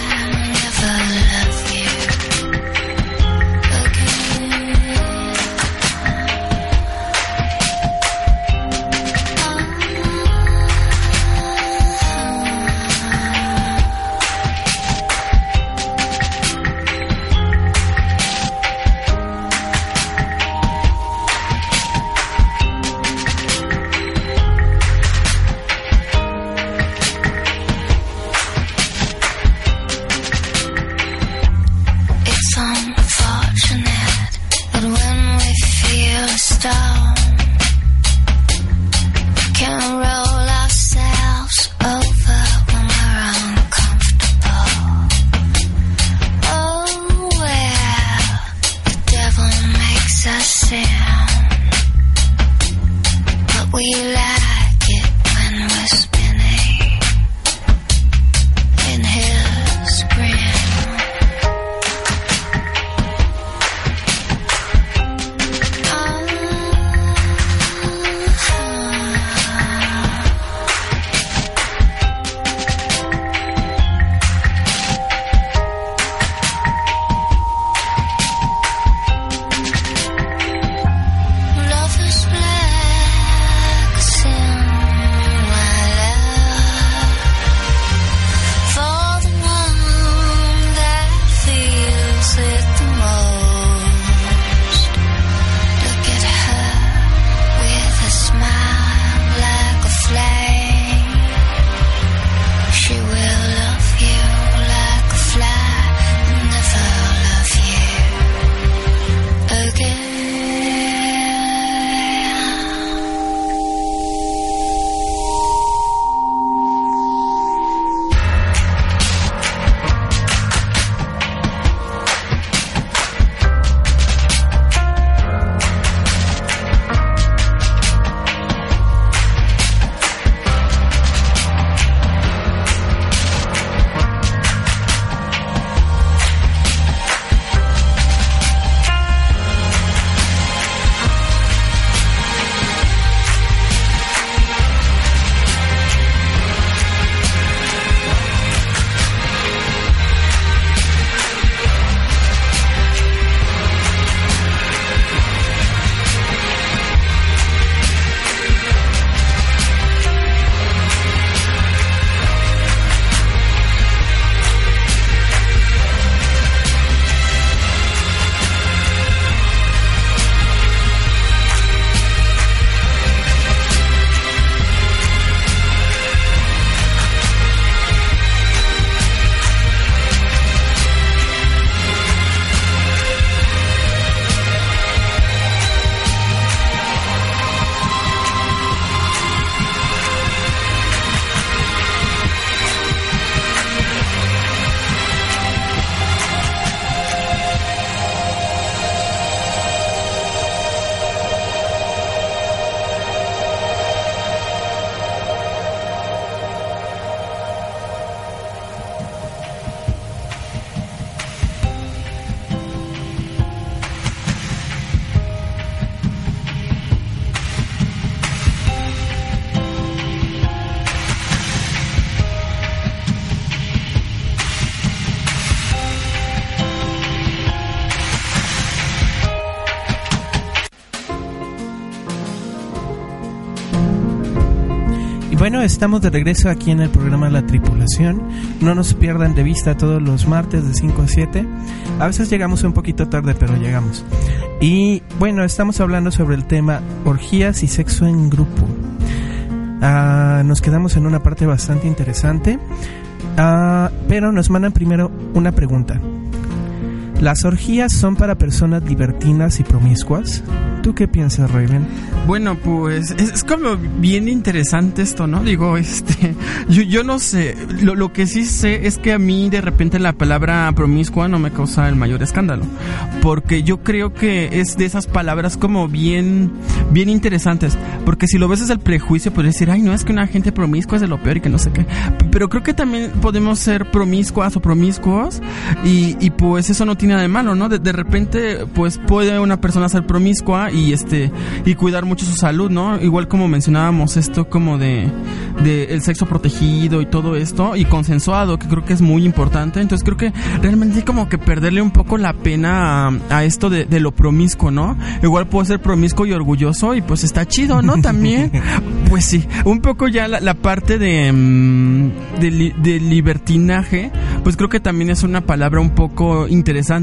Estamos de regreso aquí en el programa La Tripulación. No nos pierdan de vista todos los martes de 5 a 7. A veces llegamos un poquito tarde, pero llegamos. Y bueno, estamos hablando sobre el tema orgías y sexo en grupo. Ah, nos quedamos en una parte bastante interesante. Ah, pero nos mandan primero una pregunta. ¿Las orgías son para personas libertinas y promiscuas? ¿Tú qué piensas, Raven? Bueno, pues es, como bien interesante esto, ¿no? Digo, este, yo, yo no sé, lo, lo que sí sé es que a mí de repente la palabra promiscua no me causa el mayor escándalo, porque yo creo que es de esas palabras como bien, bien interesantes, porque si lo ves desde el prejuicio, puedes decir, ay, no, es que una gente promiscua es de lo peor y que no sé qué, pero creo que también podemos ser promiscuas o promiscuos y, y pues eso no tiene nada de malo, ¿no? De, de repente, pues puede una persona ser promiscua y este, y cuidar mucho su salud, ¿no? Igual como mencionábamos esto como de, de el sexo protegido y todo esto y consensuado, que creo que es muy importante. Entonces creo que realmente hay como que perderle un poco la pena a, a esto de, de, lo promiscuo, ¿no? Igual puedo ser promiscuo y orgulloso y pues está chido, ¿no? También, pues sí, un poco ya la, la parte de, de, li, de libertinaje, pues creo que también es una palabra un poco interesante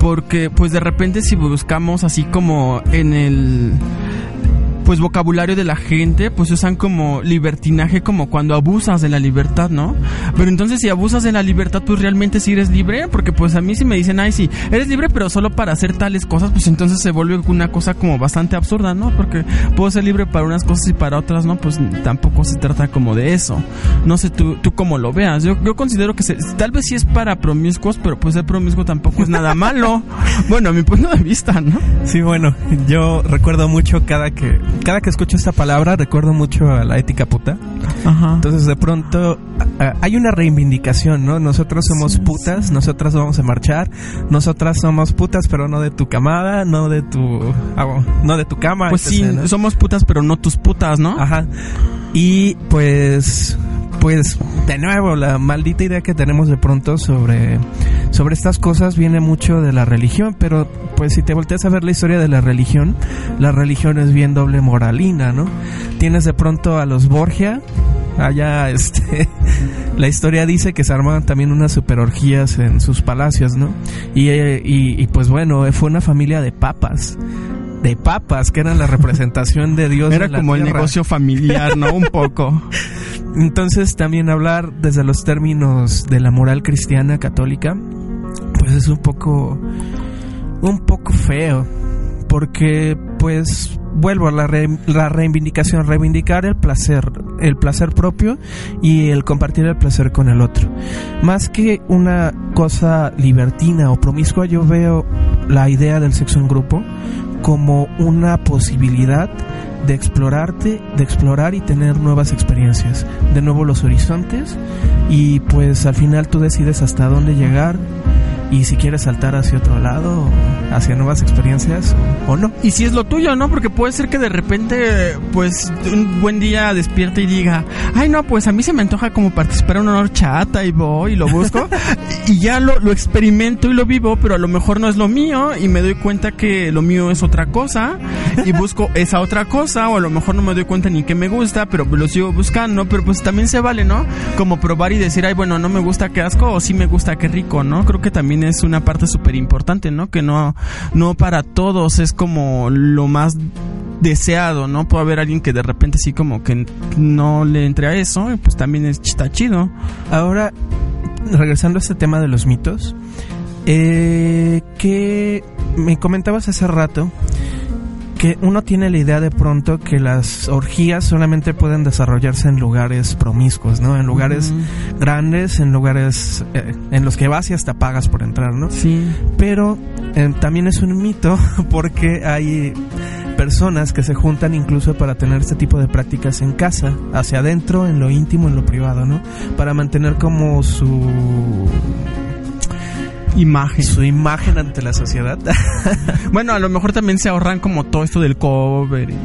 porque pues de repente si buscamos así como en el pues vocabulario de la gente, pues usan como libertinaje como cuando abusas de la libertad, ¿no? Pero entonces si abusas de la libertad, pues realmente sí eres libre, porque pues a mí si me dicen, ay, sí, eres libre pero solo para hacer tales cosas, pues entonces se vuelve una cosa como bastante absurda, ¿no? Porque puedo ser libre para unas cosas y para otras, ¿no? Pues tampoco se trata como de eso. No sé tú, tú cómo lo veas. Yo, yo considero que se, tal vez sí es para promiscuos, pero pues ser promiscuo tampoco es nada malo. bueno, a mi punto de vista, ¿no? Sí, bueno, yo recuerdo mucho cada que cada que escucho esta palabra recuerdo mucho a la ética puta. Ajá. Entonces de pronto hay una reivindicación, ¿no? Nosotros somos sí, putas, sí. nosotras vamos a marchar, nosotras somos putas, pero no de tu camada, no de tu ah, no de tu cama. Pues sí, ¿no? somos putas, pero no tus putas, ¿no? Ajá. Y pues pues de nuevo la maldita idea que tenemos de pronto sobre sobre estas cosas viene mucho de la religión, pero pues si te volteas a ver la historia de la religión, la religión es bien doble moralina, ¿no? Tienes de pronto a los Borgia, allá este la historia dice que se armaban también unas superorgías en sus palacios, ¿no? Y, y, y pues bueno, fue una familia de papas de papas, que eran la representación de Dios. Era en la como tierra. el negocio familiar, ¿no? Un poco. Entonces también hablar desde los términos de la moral cristiana católica, pues es un poco, un poco feo, porque pues vuelvo a la, re, la reivindicación, reivindicar el placer, el placer propio y el compartir el placer con el otro. Más que una cosa libertina o promiscua, yo veo la idea del sexo en grupo como una posibilidad de explorarte, de explorar y tener nuevas experiencias, de nuevo los horizontes y pues al final tú decides hasta dónde llegar y si quieres saltar hacia otro lado, hacia nuevas experiencias o, o, no. Y si es lo tuyo, ¿no? Porque puede ser que de repente, pues, un buen día despierte y diga, ay, no, pues a mí se me antoja como participar en una horchata y voy y lo busco y ya lo, lo experimento y lo vivo, pero a lo mejor no es lo mío y me doy cuenta que lo mío es otra cosa y busco esa otra cosa o a lo mejor no me doy cuenta ni que me gusta, pero lo sigo buscando, pero pues también se vale, ¿no? Como probar y decir, ay, bueno, no me gusta, qué asco o sí me gusta, qué rico, ¿no? Creo que también es una parte súper importante, ¿no? Que no, no para todos es como lo más deseado, ¿no? Puede haber alguien que de repente sí como que no le entre a eso, y pues también está chido. Ahora, regresando a este tema de los mitos, eh, que me comentabas hace rato que uno tiene la idea de pronto que las orgías solamente pueden desarrollarse en lugares promiscuos, ¿no? En lugares uh -huh. grandes, en lugares eh, en los que vas y hasta pagas por entrar, ¿no? Sí. Pero eh, también es un mito porque hay personas que se juntan incluso para tener este tipo de prácticas en casa, hacia adentro, en lo íntimo, en lo privado, ¿no? Para mantener como su imagen. Su imagen ante la sociedad. bueno, a lo mejor también se ahorran como todo esto del cover. Y...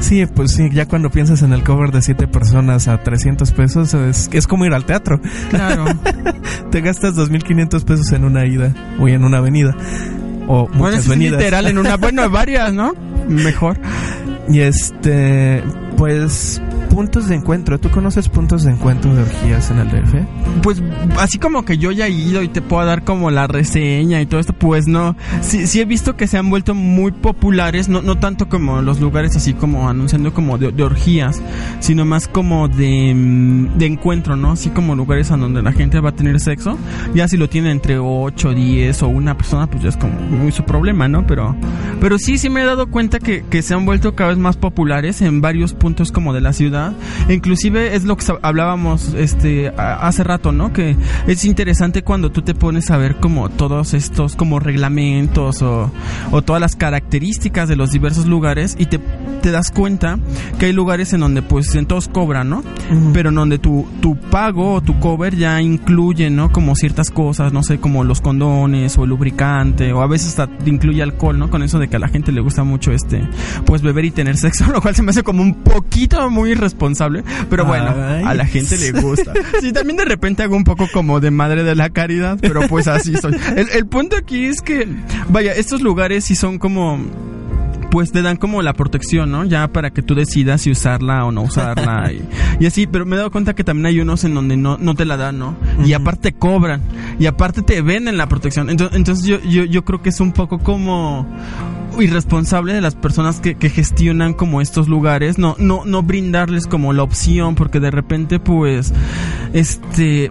Sí, pues sí, ya cuando piensas en el cover de siete personas a 300 pesos, es, es como ir al teatro. Claro. Te gastas 2.500 pesos en una ida o en una avenida. O muchas bueno, es literal en una, bueno, varias, ¿no? Mejor. Y este, pues puntos de encuentro. ¿Tú conoces puntos de encuentro de orgías en el DF? Pues así como que yo ya he ido y te puedo dar como la reseña y todo esto, pues no. Sí, sí he visto que se han vuelto muy populares, no, no tanto como los lugares así como anunciando como de, de orgías, sino más como de, mm, de encuentro, ¿no? Así como lugares a donde la gente va a tener sexo. Ya si lo tiene entre 8, 10 o una persona, pues ya es como muy su problema, ¿no? Pero, pero sí, sí me he dado cuenta que, que se han vuelto cada vez más populares en varios puntos como de la ciudad. Inclusive es lo que hablábamos este hace rato, ¿no? Que es interesante cuando tú te pones a ver como todos estos como reglamentos o, o todas las características de los diversos lugares y te, te das cuenta que hay lugares en donde pues en todos cobran, ¿no? Pero en donde tu, tu pago o tu cover ya incluye, ¿no? Como ciertas cosas, no sé, como los condones o el lubricante o a veces hasta incluye alcohol, ¿no? Con eso de que a la gente le gusta mucho este, pues beber y tener sexo, lo cual se me hace como un poquito muy irresponsable, pero bueno, Ay. a la gente le gusta. Sí, también de repente hago un poco como de madre de la caridad, pero pues así soy. El, el punto aquí es que, vaya, estos lugares sí son como pues te dan como la protección, ¿no? Ya para que tú decidas si usarla o no usarla y, y así, pero me he dado cuenta que también hay unos en donde no, no te la dan, ¿no? Y aparte cobran y aparte te venden la protección. Entonces, entonces yo, yo, yo creo que es un poco como irresponsable de las personas que, gestionan como estos lugares, no, no, no brindarles como la opción, porque de repente pues, este,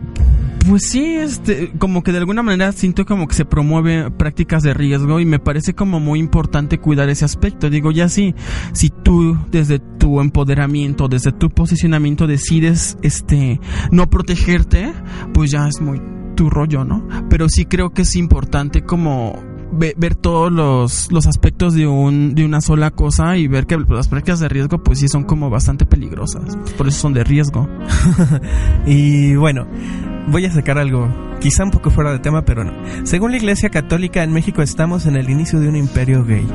pues sí, este, como que de alguna manera siento como que se promueve prácticas de riesgo y me parece como muy importante cuidar ese aspecto. Digo, ya sí, si tú desde tu empoderamiento, desde tu posicionamiento decides, este, no protegerte, pues ya es muy tu rollo, ¿no? Pero sí creo que es importante como ve- ver todos los, los aspectos de un de una sola cosa y ver que las prácticas de riesgo pues sí son como bastante peligrosas. Por eso son de riesgo. Y bueno, voy a sacar algo quizá un poco fuera de tema, pero no. Según la Iglesia Católica en México estamos en el inicio de un imperio gay.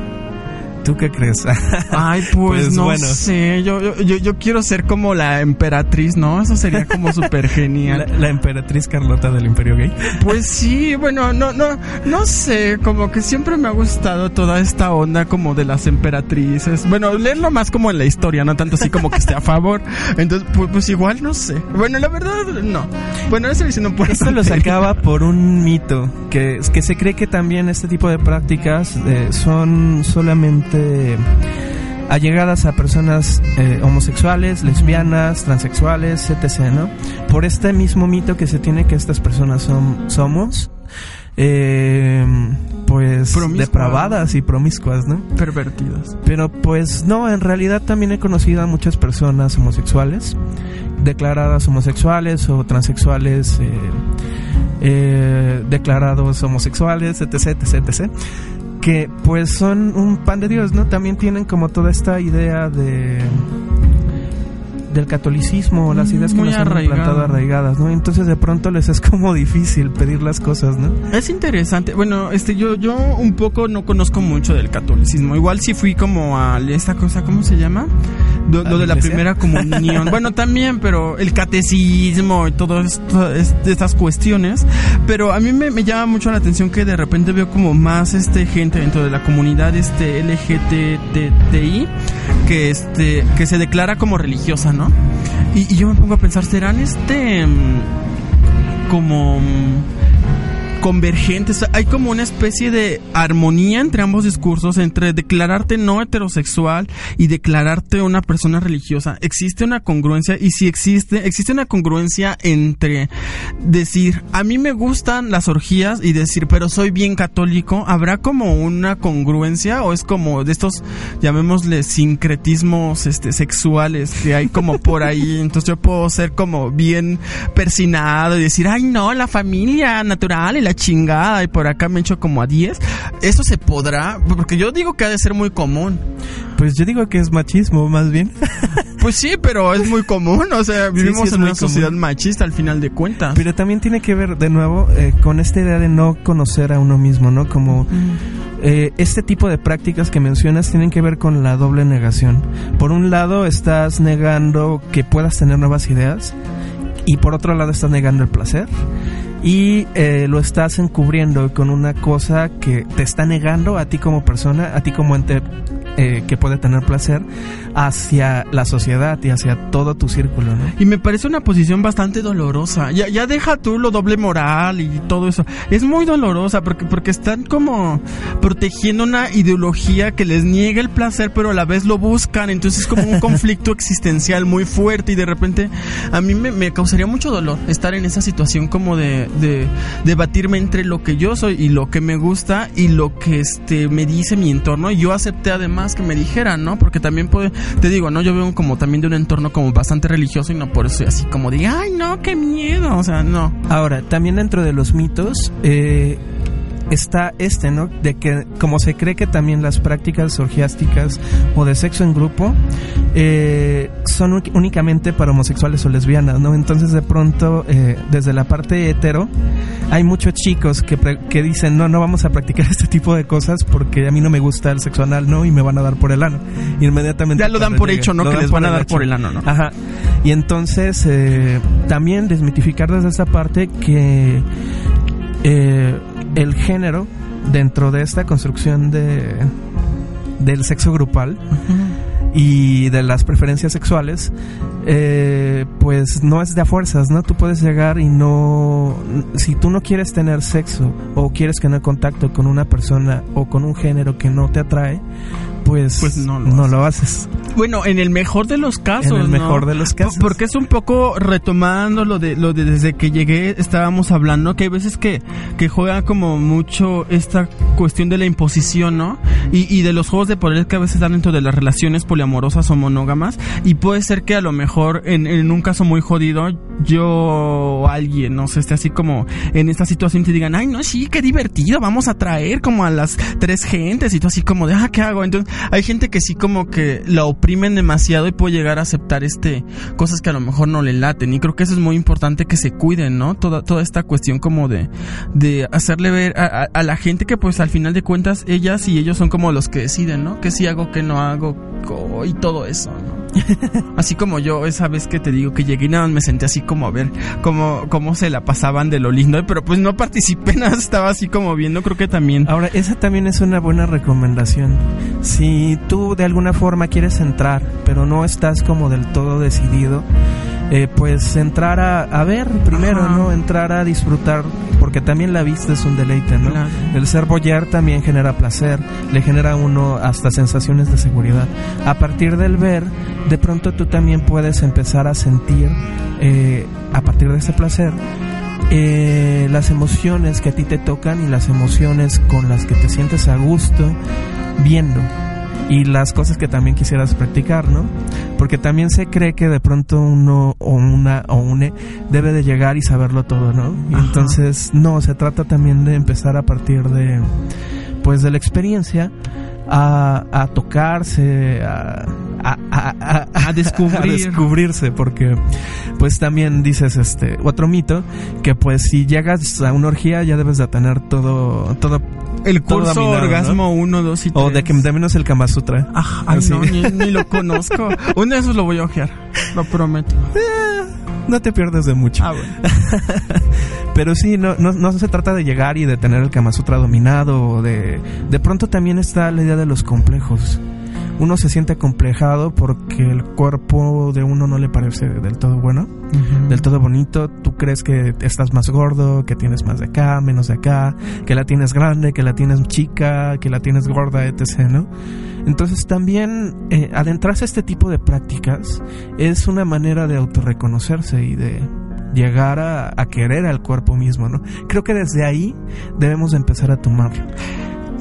¿Tú qué crees? Ay, pues, Pues no bueno. sé, yo, yo, yo, quiero ser como la emperatriz, ¿no? Eso sería como súper la, genial. la emperatriz Carlota del imperio gay. Pues sí, bueno, no, no, no sé, como que siempre me ha gustado toda esta onda como de las emperatrices. Bueno, leerlo más como en la historia, no tanto así como que esté a favor. Entonces, pues, pues igual no sé. Bueno, la verdad, no. Bueno, eso diciendo por Esto lo sacaba por un mito, que, que se cree que también este tipo de prácticas eh, son solamente allegadas a personas eh, homosexuales, lesbianas, transexuales, etc., ¿no? Por este mismo mito que se tiene que estas personas son, somos, eh, pues, depravadas y promiscuas, ¿no? Pervertidas. Pero pues no, en realidad también he conocido a muchas personas homosexuales, declaradas homosexuales o transexuales, eh, eh, declarados homosexuales, etc, etc, etc, que pues son un pan de Dios, ¿no? También tienen como toda esta idea de del catolicismo, las ideas que Muy nos han implantado arraigadas, ¿no? Entonces de pronto les es como difícil pedir las cosas, ¿no? Es interesante. Bueno, este yo yo un poco no conozco mucho del catolicismo. Igual sí fui como a esta cosa, ¿cómo se llama? Lo, ¿A lo la de la primera comunión. bueno, también, pero el catecismo y es- estas cuestiones. Pero a mí me, me llama mucho la atención que de repente veo como más este gente dentro de la comunidad este LGTTI que este que se declara como religiosa, ¿no? Y, y yo me pongo a pensar, ¿serán este mm, como mm, convergentes. Hay como una especie de armonía entre ambos discursos, entre declararte no heterosexual y declararte una persona religiosa. Existe una congruencia y si existe, existe una congruencia entre decir, a mí me gustan las orgías y decir, pero soy bien católico. ¿Habrá como una congruencia o es como de estos, llamémosle, sincretismos este, sexuales que hay como por ahí? Entonces yo puedo ser como bien persinado y decir, ay no, la familia natural y la chingada y por acá me echo como a 10. ¿Eso se podrá? Porque yo digo que ha de ser muy común. Pues yo digo que es machismo, más bien. Pues sí, pero es muy común. O sea, Sí, vivimos sí, es en una sociedad común. machista al final de cuentas. Pero también tiene que ver, de nuevo, eh, con esta idea de no conocer a uno mismo, ¿no? Como eh, este tipo de prácticas que mencionas tienen que ver con la doble negación. Por un lado, estás negando que puedas tener nuevas ideas y por otro lado, estás negando el placer. Y eh, lo estás encubriendo con una cosa que te está negando a ti como persona, a ti como ente eh, que puede tener placer hacia la sociedad y hacia todo tu círculo, ¿no? Y me parece una posición bastante dolorosa. Ya, ya deja tú lo doble moral y todo eso. Es muy dolorosa porque, porque están como protegiendo una ideología que les niega el placer, pero a la vez lo buscan. Entonces es como un conflicto existencial muy fuerte y de repente a mí me, me causaría mucho dolor estar en esa situación como de, de debatirme entre lo que yo soy y lo que me gusta y lo que este me dice mi entorno. Y yo acepté además que me dijeran, ¿no? Porque también puede, te digo, ¿no? Yo veo como también de un entorno como bastante religioso y no por eso así como de, ay, no, qué miedo. O sea, no. Ahora, también dentro de los mitos, eh, está este, ¿no? De que como se cree que también las prácticas orgiásticas o de sexo en grupo eh, son únicamente para homosexuales o lesbianas, ¿no? Entonces de pronto, eh, desde la parte hetero, hay muchos chicos que, que dicen, no, no vamos a practicar este tipo de cosas porque a mí no me gusta el sexo anal, ¿no? Y me van a dar por el ano. Inmediatamente. Ya lo dan por hecho, ¿no? Que les van a dar por el ano, ¿no? Ajá. Y entonces, eh, también desmitificar desde esa parte que eh, el género dentro de esta construcción de del sexo grupal y de las preferencias sexuales eh, pues no es de a fuerzas no tú puedes llegar y no si tú no quieres tener sexo o quieres tener contacto con una persona o con un género que no te atrae pues, pues no, lo, no haces. lo haces. Bueno, en el mejor de los casos. En el ¿no? mejor de los casos. Porque es un poco retomando lo de, lo de desde que llegué estábamos hablando, que hay veces que, que juega como mucho esta cuestión de la imposición, ¿no? Y, y de los juegos de poder que a veces dan dentro de las relaciones poliamorosas o monógamas. Y puede ser que a lo mejor en, en un caso muy jodido, yo o alguien, no sé, esté así como en esta situación te digan, ay, no, sí, qué divertido, vamos a traer como a las tres gentes y tú así como de, ah, ¿qué hago? Entonces, hay gente que sí como que la oprimen demasiado y puede llegar a aceptar este cosas que a lo mejor no le laten y creo que eso es muy importante que se cuiden, ¿no? Toda, toda esta cuestión como de, de hacerle ver a, a, a la gente que pues al final de cuentas ellas y ellos son como los que deciden, ¿no? Que sí hago, que no hago y todo eso, ¿no? así como yo esa vez que te digo que llegué y nada me senté así como a ver cómo, cómo se la pasaban de lo lindo, pero pues no participé nada, estaba así como viendo, creo que también. Ahora, esa también es una buena recomendación. Si tú de alguna forma quieres entrar, pero no estás como del todo decidido, eh, pues entrar a, a ver primero, Ajá. ¿no? Entrar a disfrutar, porque también la vista es un deleite, ¿no? Claro. El ser boyar también genera placer, le genera a uno hasta sensaciones de seguridad. A partir del ver, de pronto tú también puedes empezar a sentir, eh, a partir de ese placer, eh, las emociones que a ti te tocan y las emociones con las que te sientes a gusto viendo y las cosas que también quisieras practicar, ¿no? Porque también se cree que de pronto uno o una o une debe de llegar y saberlo todo, ¿no? Y entonces no, se trata también de empezar a partir de pues de la experiencia a, a tocarse, a, a, a, a, descubrir. descubrirse, porque pues también dices este otro mito que pues si llegas a una orgía ya debes de tener todo todo el curso dominado, orgasmo 1, 2 y 3. o de que de menos el Kama Sutra. Ah, ay, no, ni, ni, lo conozco. Un de esos lo voy a ojear, lo prometo. No te pierdes de mucho. Ah, bueno. Pero sí, no, no, no, se trata de llegar y de tener el Kama Sutra dominado. O de, de pronto también está la idea de los complejos. Uno se siente complejado porque el cuerpo de uno no le parece del todo bueno, uh -huh. del todo bonito. Tú crees que estás más gordo, que tienes más de acá, menos de acá, que la tienes grande, que la tienes chica, que la tienes gorda, etc. ¿no? Entonces también eh, adentrarse a este tipo de prácticas es una manera de autorreconocerse y de llegar a, a, querer al cuerpo mismo, ¿no? Creo que desde ahí debemos de empezar a tomarlo.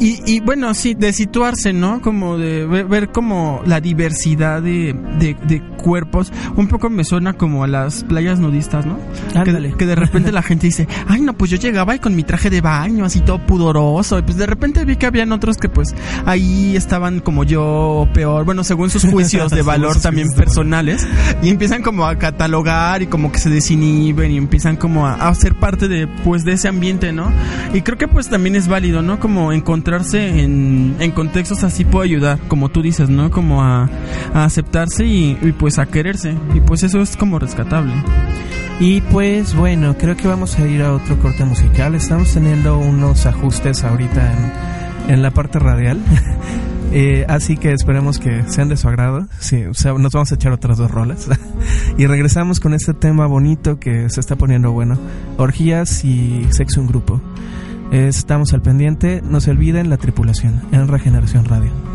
Y, y, bueno, sí, de situarse, ¿no? Como de ver, ver como la diversidad de, de, de, cuerpos. Un poco me suena como a las playas nudistas, ¿no? Que, que, de repente la gente dice, ay, no, pues yo llegaba y con mi traje de baño, así todo pudoroso. Y pues de repente vi que habían otros que pues ahí estaban como yo, peor. Bueno, según sus juicios de valor también personales. Y empiezan como a catalogar y como que se desinhiben y empiezan como a, a ser parte de, pues, de ese ambiente, ¿no? Y creo que pues también es válido, ¿no? Como encontrar encontrarse en, en contextos así puede ayudar, como tú dices, ¿no? Como a, aceptarse y, pues a quererse. Y pues eso es como rescatable. Y pues bueno, creo que vamos a ir a otro corte musical. Estamos teniendo unos ajustes ahorita en, en la parte radial. Eh, así que esperemos que sean de su agrado. Sí, nos vamos a echar otras dos rolas. y regresamos con este tema bonito que se está poniendo bueno. Orgías y sexo en grupo. Estamos al pendiente. No se olviden la tripulación en Regeneración Radio.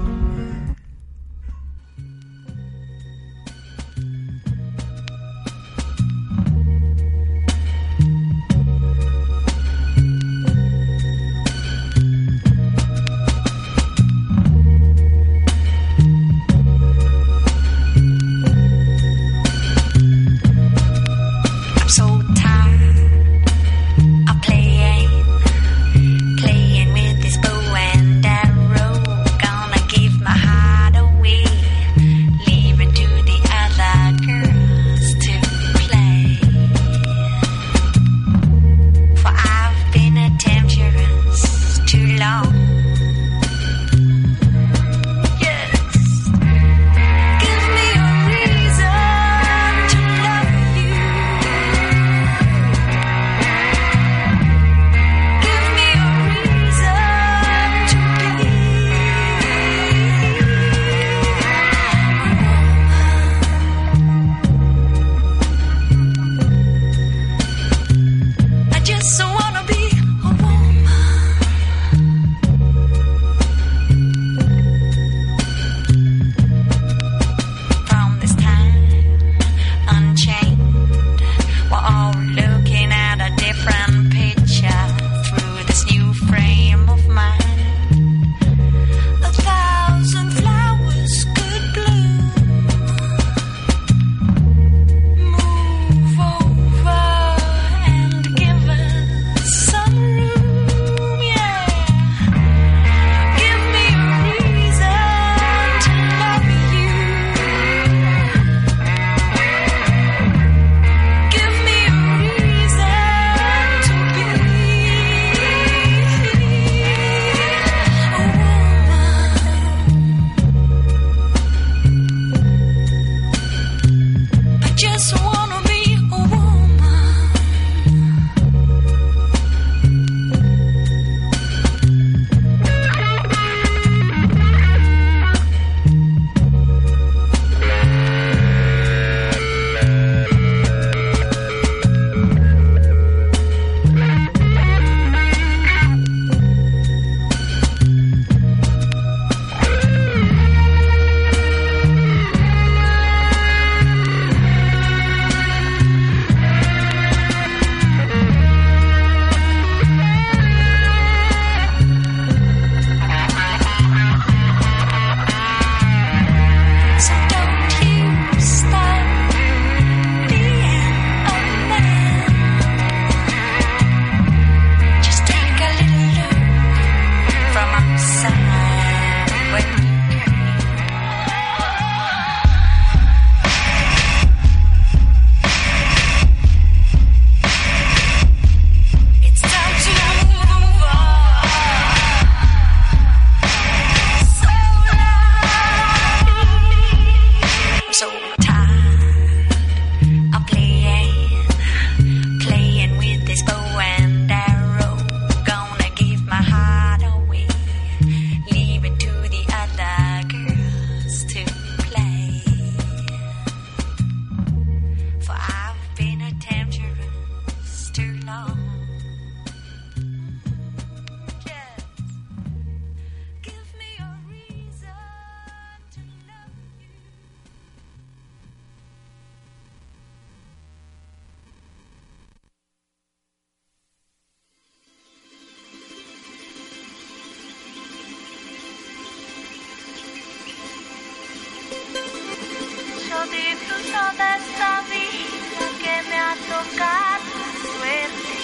tanto de esta vida que me ha tocado suerte.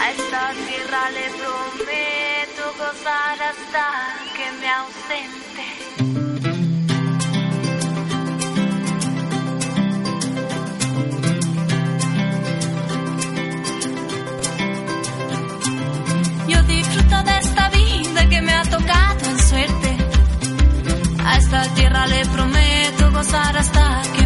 A esta tierra le prometo gozar hasta que me ausente. de esta vida que me ha tocado en suerte. A esta tierra le prometo. pasar hasta que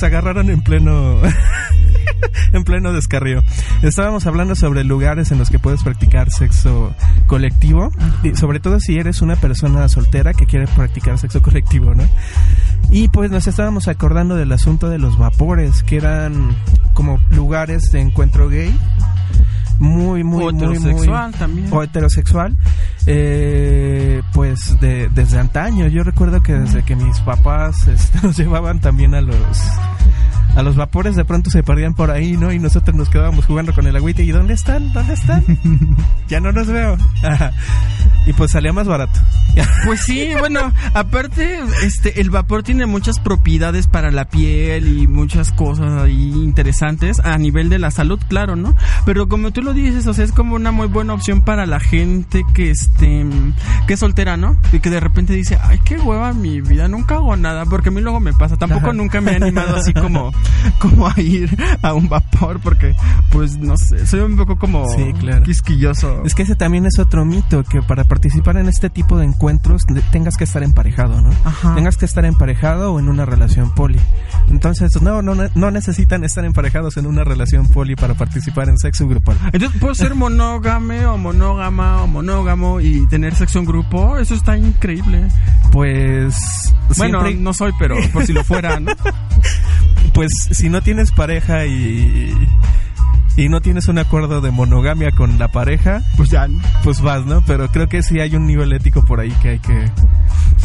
nos agarraron en pleno en pleno descarrío. Estábamos hablando sobre lugares en los que puedes practicar sexo colectivo, y sobre todo si eres una persona soltera que quiere practicar sexo colectivo, ¿no? Y pues nos estábamos acordando del asunto de los vapores, que eran como lugares de encuentro gay muy muy O muy muy heterosexual también. o heterosexual eh, pues de, desde antaño yo recuerdo que desde que mis papás este, nos llevaban también a los a los vapores de pronto se perdían por ahí, ¿no? Y nosotros nos quedábamos jugando con el agüite. ¿Y dónde están? ¿Dónde están? ya no nos veo. Y pues salía más barato. Pues sí, bueno, aparte, este, el vapor tiene muchas propiedades para la piel y muchas cosas ahí interesantes a nivel de la salud, claro, ¿no? Pero como tú lo dices, o sea, es como una muy buena opción para la gente que, este, que es soltera, ¿no? Y que de repente dice, ay, qué hueva mi vida, nunca hago nada, porque a mí luego me pasa, tampoco Ajá. nunca me he animado así como, como a ir a un vapor, porque, pues, no sé, soy un poco como Sí, claro. quisquilloso. Es que ese también es otro mito, que para participar en este tipo de encuentros tengas que estar emparejado, ¿no? Ajá. Tengas que estar emparejado o en una relación poli. Entonces, no, no, no necesitan estar emparejados en una relación poli para participar en sexo grupal. Entonces, ¿puedo ser monógame o monógama o monógamo y tener sexo en grupo? Eso está increíble. Pues, Bueno, siempre- no soy, pero por si lo fuera, ¿no? pues si no tienes pareja y y no tienes un acuerdo de monogamia con la pareja, pues ya, pues vas, ¿no? Pero creo que sí hay un nivel ético por ahí que hay que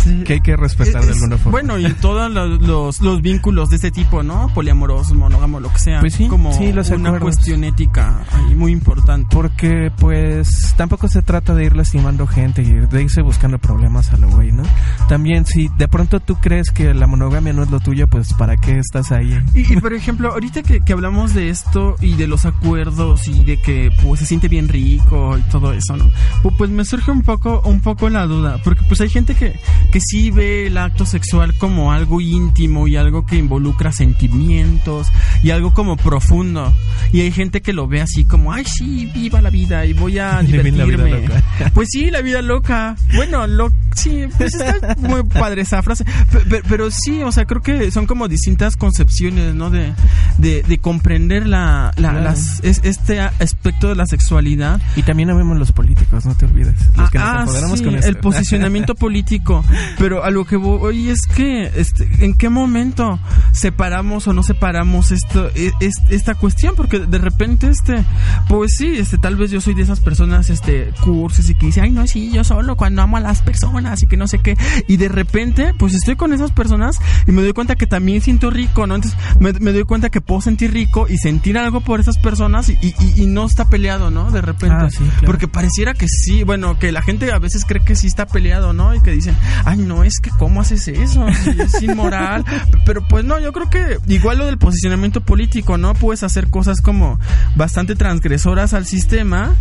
Sí. que hay que respetar de Es- alguna forma. Bueno, y todos los, los, los vínculos de este tipo, ¿no? Poliamorosos, monógamos, lo que sea. Pues sí, como sí, los una acuerdos. cuestión ética ahí muy importante. Porque, pues, tampoco se trata de ir lastimando gente y de irse buscando problemas a lo güey, ¿no? También, si de pronto tú crees que la monogamia no es lo tuyo, pues, ¿para qué estás ahí? Y, y, por ejemplo, ahorita que, que hablamos de esto y de los acuerdos y de que pues se siente bien rico y todo eso, ¿no? Pu- Pues, me surge un poco, un poco la duda, porque pues hay gente que, que sí ve el acto sexual como algo íntimo y algo que involucra sentimientos y algo como profundo. Y hay gente que lo ve así como, ay sí, viva la vida y voy a Vive la vida divertirme. loca. Pues sí, la vida loca. Bueno, lo, Sí, pues está muy padre esa frase. Pe- pe- Pero, sí, o sea, creo que son como distintas concepciones, ¿no? De, de, de comprender la, la- Claro. las, es- este aspecto de la sexualidad. Y también habemos los políticos, no te olvides. Los que nos Ah, empoderamos sí, con esto. el posicionamiento político. Pero a lo que voy es que, este, ¿en qué momento separamos o no separamos esto, e- es- esta cuestión? Porque de repente, este, pues sí, este, tal vez yo soy de esas personas, este, cursos y que dice, ay, no, sí, yo solo cuando amo a las personas y que no sé qué. Y de repente, pues estoy con esas personas y me doy cuenta que también siento rico, ¿no? Entonces me, me doy cuenta que puedo sentir rico y sentir algo por esas personas y, y- y- y no está peleado, ¿no? De repente. Ah, sí, claro. Porque pareciera que sí, bueno, que la gente a veces cree que sí está peleado, ¿no? Y que dicen, ay, no, es que ¿cómo haces eso? Es inmoral. Pero pues no, yo creo que igual lo del posicionamiento político, ¿no? Puedes hacer cosas como bastante transgresoras al sistema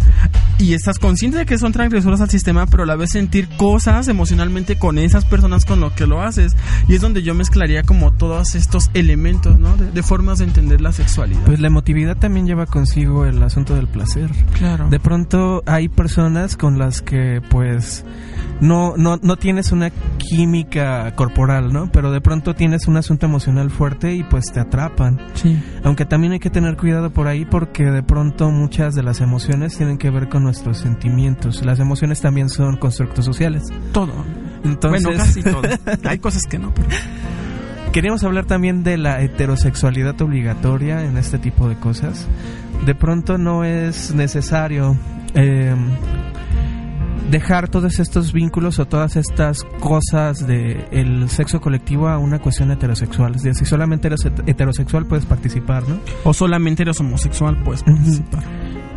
y estás consciente de que son transgresoras al sistema, pero a la vez sentir cosas emocionalmente con esas personas con lo que lo haces. Y es donde yo mezclaría como todos estos elementos, ¿no? De, de formas de entender la sexualidad. Pues la emotividad también lleva consigo el asunto del placer. Claro. De pronto hay personas con las que pues no, no, no tienes una química corporal, ¿no? Pero de pronto tienes un asunto emocional fuerte y pues te atrapan. Sí. Aunque también hay que tener cuidado por ahí porque de pronto muchas de las emociones tienen que ver con nuestros sentimientos. Las emociones también son constructos sociales. Todo. Entonces, bueno, casi todo. Hay cosas que no, pero... Queríamos hablar también de la heterosexualidad obligatoria en este tipo de cosas. De pronto no es necesario eh, dejar todos estos vínculos o todas estas cosas de el sexo colectivo a una cuestión heterosexual. Es decir, si solamente eres het- heterosexual puedes participar, ¿no? O solamente eres homosexual, pues participar.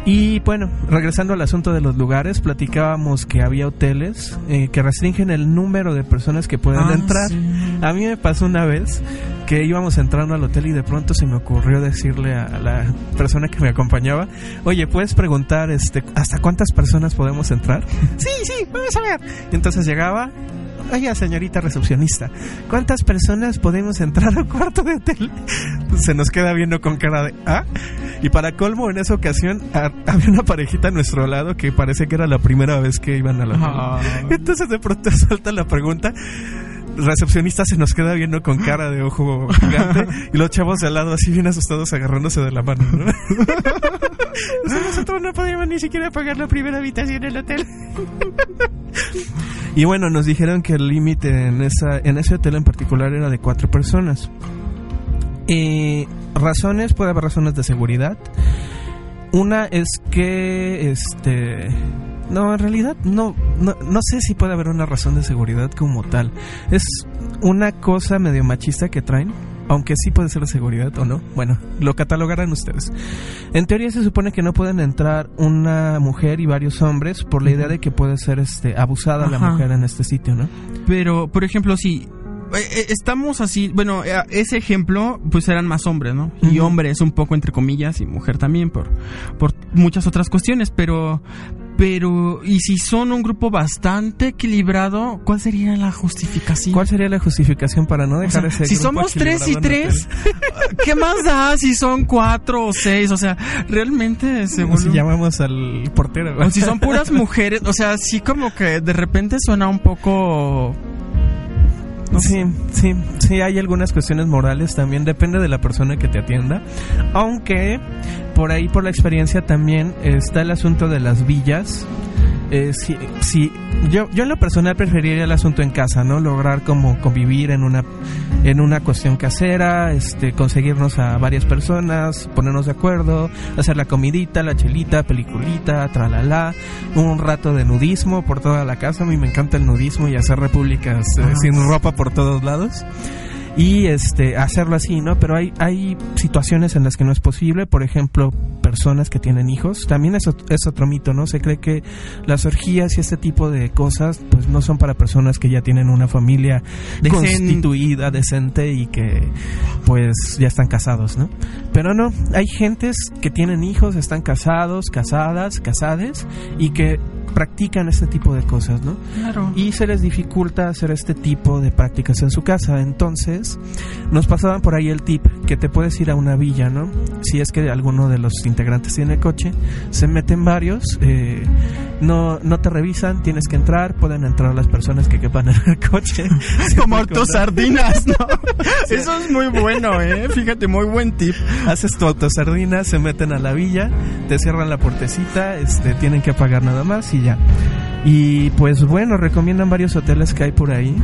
Y bueno, regresando al asunto de los lugares, platicábamos que había hoteles eh, que restringen el número de personas que pueden Ah, entrar. sí. A mí me pasó una vez que íbamos entrando al hotel y de pronto se me ocurrió decirle a la persona que me acompañaba, oye, ¿puedes preguntar este, hasta cuántas personas podemos entrar? sí, sí, vamos a ver. Y entonces llegaba, oiga, señorita recepcionista, ¿cuántas personas podemos entrar al cuarto de hotel? Se nos queda viendo con cara de, ¿ah? Y para colmo, en esa ocasión a- había una parejita a nuestro lado que parece que era la primera vez que iban a la Ah. Entonces de pronto suelta la pregunta. Recepcionista se nos queda viendo con cara de ojo gigante y los chavos de al lado así bien asustados agarrándose de la mano. nosotros no podíamos ni siquiera pagar la primera habitación en el hotel. Y bueno, nos dijeron que el límite en, esa, en ese hotel en particular era de cuatro personas. Y razones, puede haber razones de seguridad. Una es que, este... No, en realidad no, no, no sé si puede haber una razón de seguridad como tal. Es una cosa medio machista que traen, aunque sí puede ser de seguridad o no. Bueno, lo catalogarán ustedes. En teoría se supone que no pueden entrar una mujer y varios hombres por la idea de que puede ser este abusada la mujer en este sitio, ¿no? Pero, por ejemplo, si eh, eh, estamos así, bueno, eh, ese ejemplo, pues eran más hombres, ¿no? Y Ujú. hombres un poco entre comillas y mujer también por, por muchas otras cuestiones, pero, pero, y si son un grupo bastante equilibrado, ¿cuál sería la justificación? ¿Cuál sería la justificación para no O dejar sea, ese si grupo somos tres y tres, ¿qué más da si son cuatro o seis? O sea, realmente se? O si llamamos al portero. o si son puras mujeres, o sea, sí como que de repente suena un poco... no sí, sí, sí, hay algunas cuestiones morales también, depende de la persona que te atienda. Aunque por ahí, por la experiencia también está el asunto de las villas. Eh, si, si- yo, yo en lo personal preferiría el asunto en casa, ¿no? Lograr como convivir en una, en una cuestión casera, este, conseguirnos a varias personas, ponernos de acuerdo, hacer la comidita, la chelita, peliculita, tralala, un rato de nudismo por toda la casa. A mí me encanta el nudismo y hacer repúblicas eh, sin ropa por todos lados y este hacerlo así, ¿no? Pero hay hay situaciones en las que no es posible, por ejemplo, personas que tienen hijos, también es, ot- es otro mito, ¿no? Se cree que las orgías y este tipo de cosas pues no son para personas que ya tienen una familia Decen- constituida, decente y que pues ya están casados, ¿no? Pero no, hay gentes que tienen hijos, están casados, casadas, casades y que practican este tipo de cosas, ¿no? Claro. Y se les dificulta hacer este tipo de prácticas en su casa. Entonces, nos pasaban por ahí el tip que te puedes ir a una villa, ¿no? Si es que alguno de los integrantes tiene coche, se meten varios, eh, no, no te revisan, tienes que entrar, pueden entrar las personas que quepan en el coche. Como autosardinas, ¿no? Eso es muy bueno, ¿eh? Fíjate, muy buen tip. Haces tu autosardina, se meten a la villa, te cierran la puertecita, este, tienen que pagar nada más y Y pues bueno, recomiendan varios hoteles que hay por ahí.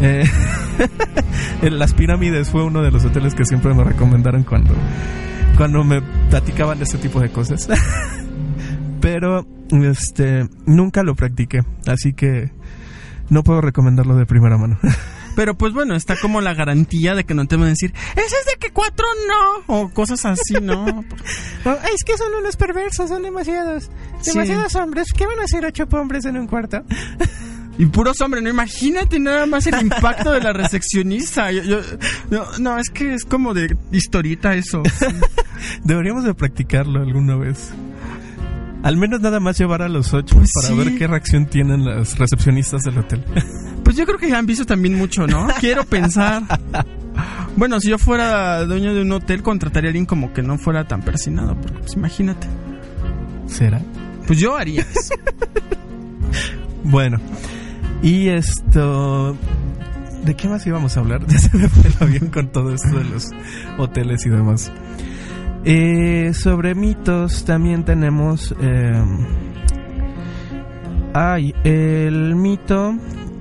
Eh, Las Pirámides fue uno de los hoteles que siempre me recomendaron cuando, cuando me platicaban de este tipo de cosas. Pero este nunca lo practiqué, así que no puedo recomendarlo de primera mano. Pero pues bueno, está como la garantía de que no te van a decir, ese es de que cuatro no, o cosas así, ¿no? es que son unos perversos, son demasiados, Sí. demasiados hombres. ¿Qué van a hacer ocho hombres en un cuarto? Y puros hombres, ¿no? Imagínate nada más el impacto de la recepcionista. Yo- yo- no, no, es que es como de historita eso. Deberíamos de practicarlo alguna vez. Al menos nada más llevar a los ocho Pues para sí. ver qué reacción tienen las recepcionistas del hotel. Pues yo creo que han visto también mucho, ¿no? Quiero pensar. Bueno, si yo fuera dueño de un hotel, contrataría a alguien como que no fuera tan persinado, porque pues imagínate. ¿Será? Pues yo haría eso. Bueno, y esto... ¿De qué más íbamos a hablar? Ya se me fue el avión con todo esto de los hoteles y demás. Eh, sobre mitos también tenemos... eh, Ay, el mito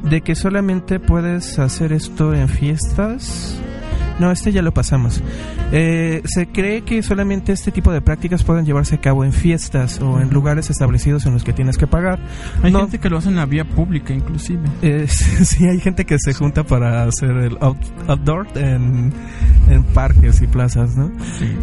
de que solamente puedes hacer esto en fiestas. No, este ya lo pasamos. Eh, se cree que solamente este tipo de prácticas pueden llevarse a cabo en fiestas o en lugares establecidos en los que tienes que pagar. Hay No- gente que lo hace en la vía pública, inclusive. eh, sí, hay gente que se junta para hacer el out- outdoor en, en parques y plazas, ¿no?